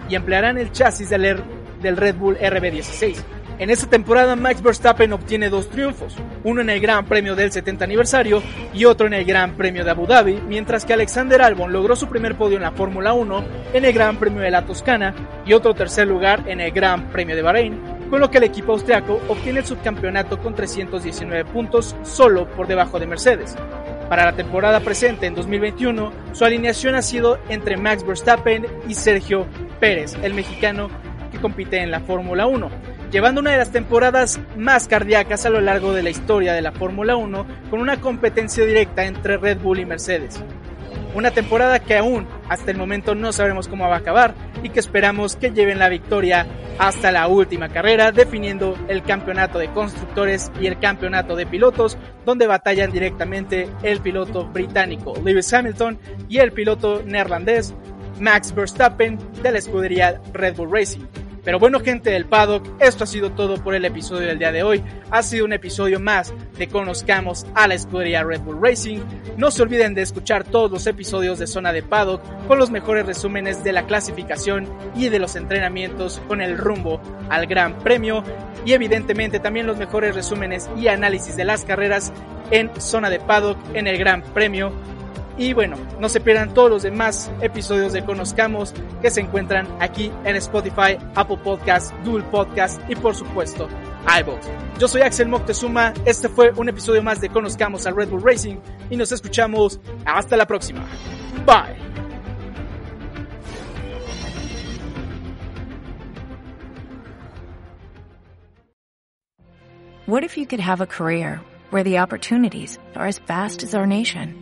y emplearán el chasis del, Red Bull RB16, en esta temporada Max Verstappen obtiene dos triunfos, uno en el Gran Premio del 70 aniversario y otro en el Gran Premio de Abu Dhabi, mientras que Alexander Albon logró su primer podio en la Fórmula 1 en el Gran Premio de la Toscana y otro tercer lugar en el Gran Premio de Bahrein, con lo que el equipo austriaco obtiene el subcampeonato con 319 puntos solo por debajo de Mercedes. Para la temporada presente en 2021, su alineación ha sido entre Max Verstappen y Sergio Pérez, el mexicano que compite en la Fórmula 1 llevando una de las temporadas más cardíacas a lo largo de la historia de la Fórmula 1 con una competencia directa entre Red Bull y Mercedes. Una temporada que aún hasta el momento no sabemos cómo va a acabar y que esperamos que lleven la victoria hasta la última carrera, definiendo el campeonato de constructores y el campeonato de pilotos, donde batallan directamente el piloto británico Lewis Hamilton y el piloto neerlandés Max Verstappen de la escudería Red Bull Racing. Pero bueno, gente del paddock, esto ha sido todo por el episodio del día de hoy. Ha sido un episodio más de Conozcamos a la escudería Red Bull Racing. No se olviden de escuchar todos los episodios de Zona de Paddock con los mejores resúmenes de la clasificación y de los entrenamientos con el rumbo al Gran Premio. Y evidentemente también los mejores resúmenes y análisis de las carreras en Zona de Paddock en el Gran Premio y bueno, no se pierdan todos los demás episodios de Conozcamos que se encuentran aquí en Spotify, Apple Podcasts, Google Podcasts y por supuesto iVoox. Yo soy Axel Moctezuma, este fue un episodio más de Conozcamos al Red Bull Racing y nos escuchamos hasta la próxima. Bye. What if you could have a career where the opportunities are as vast as our nation?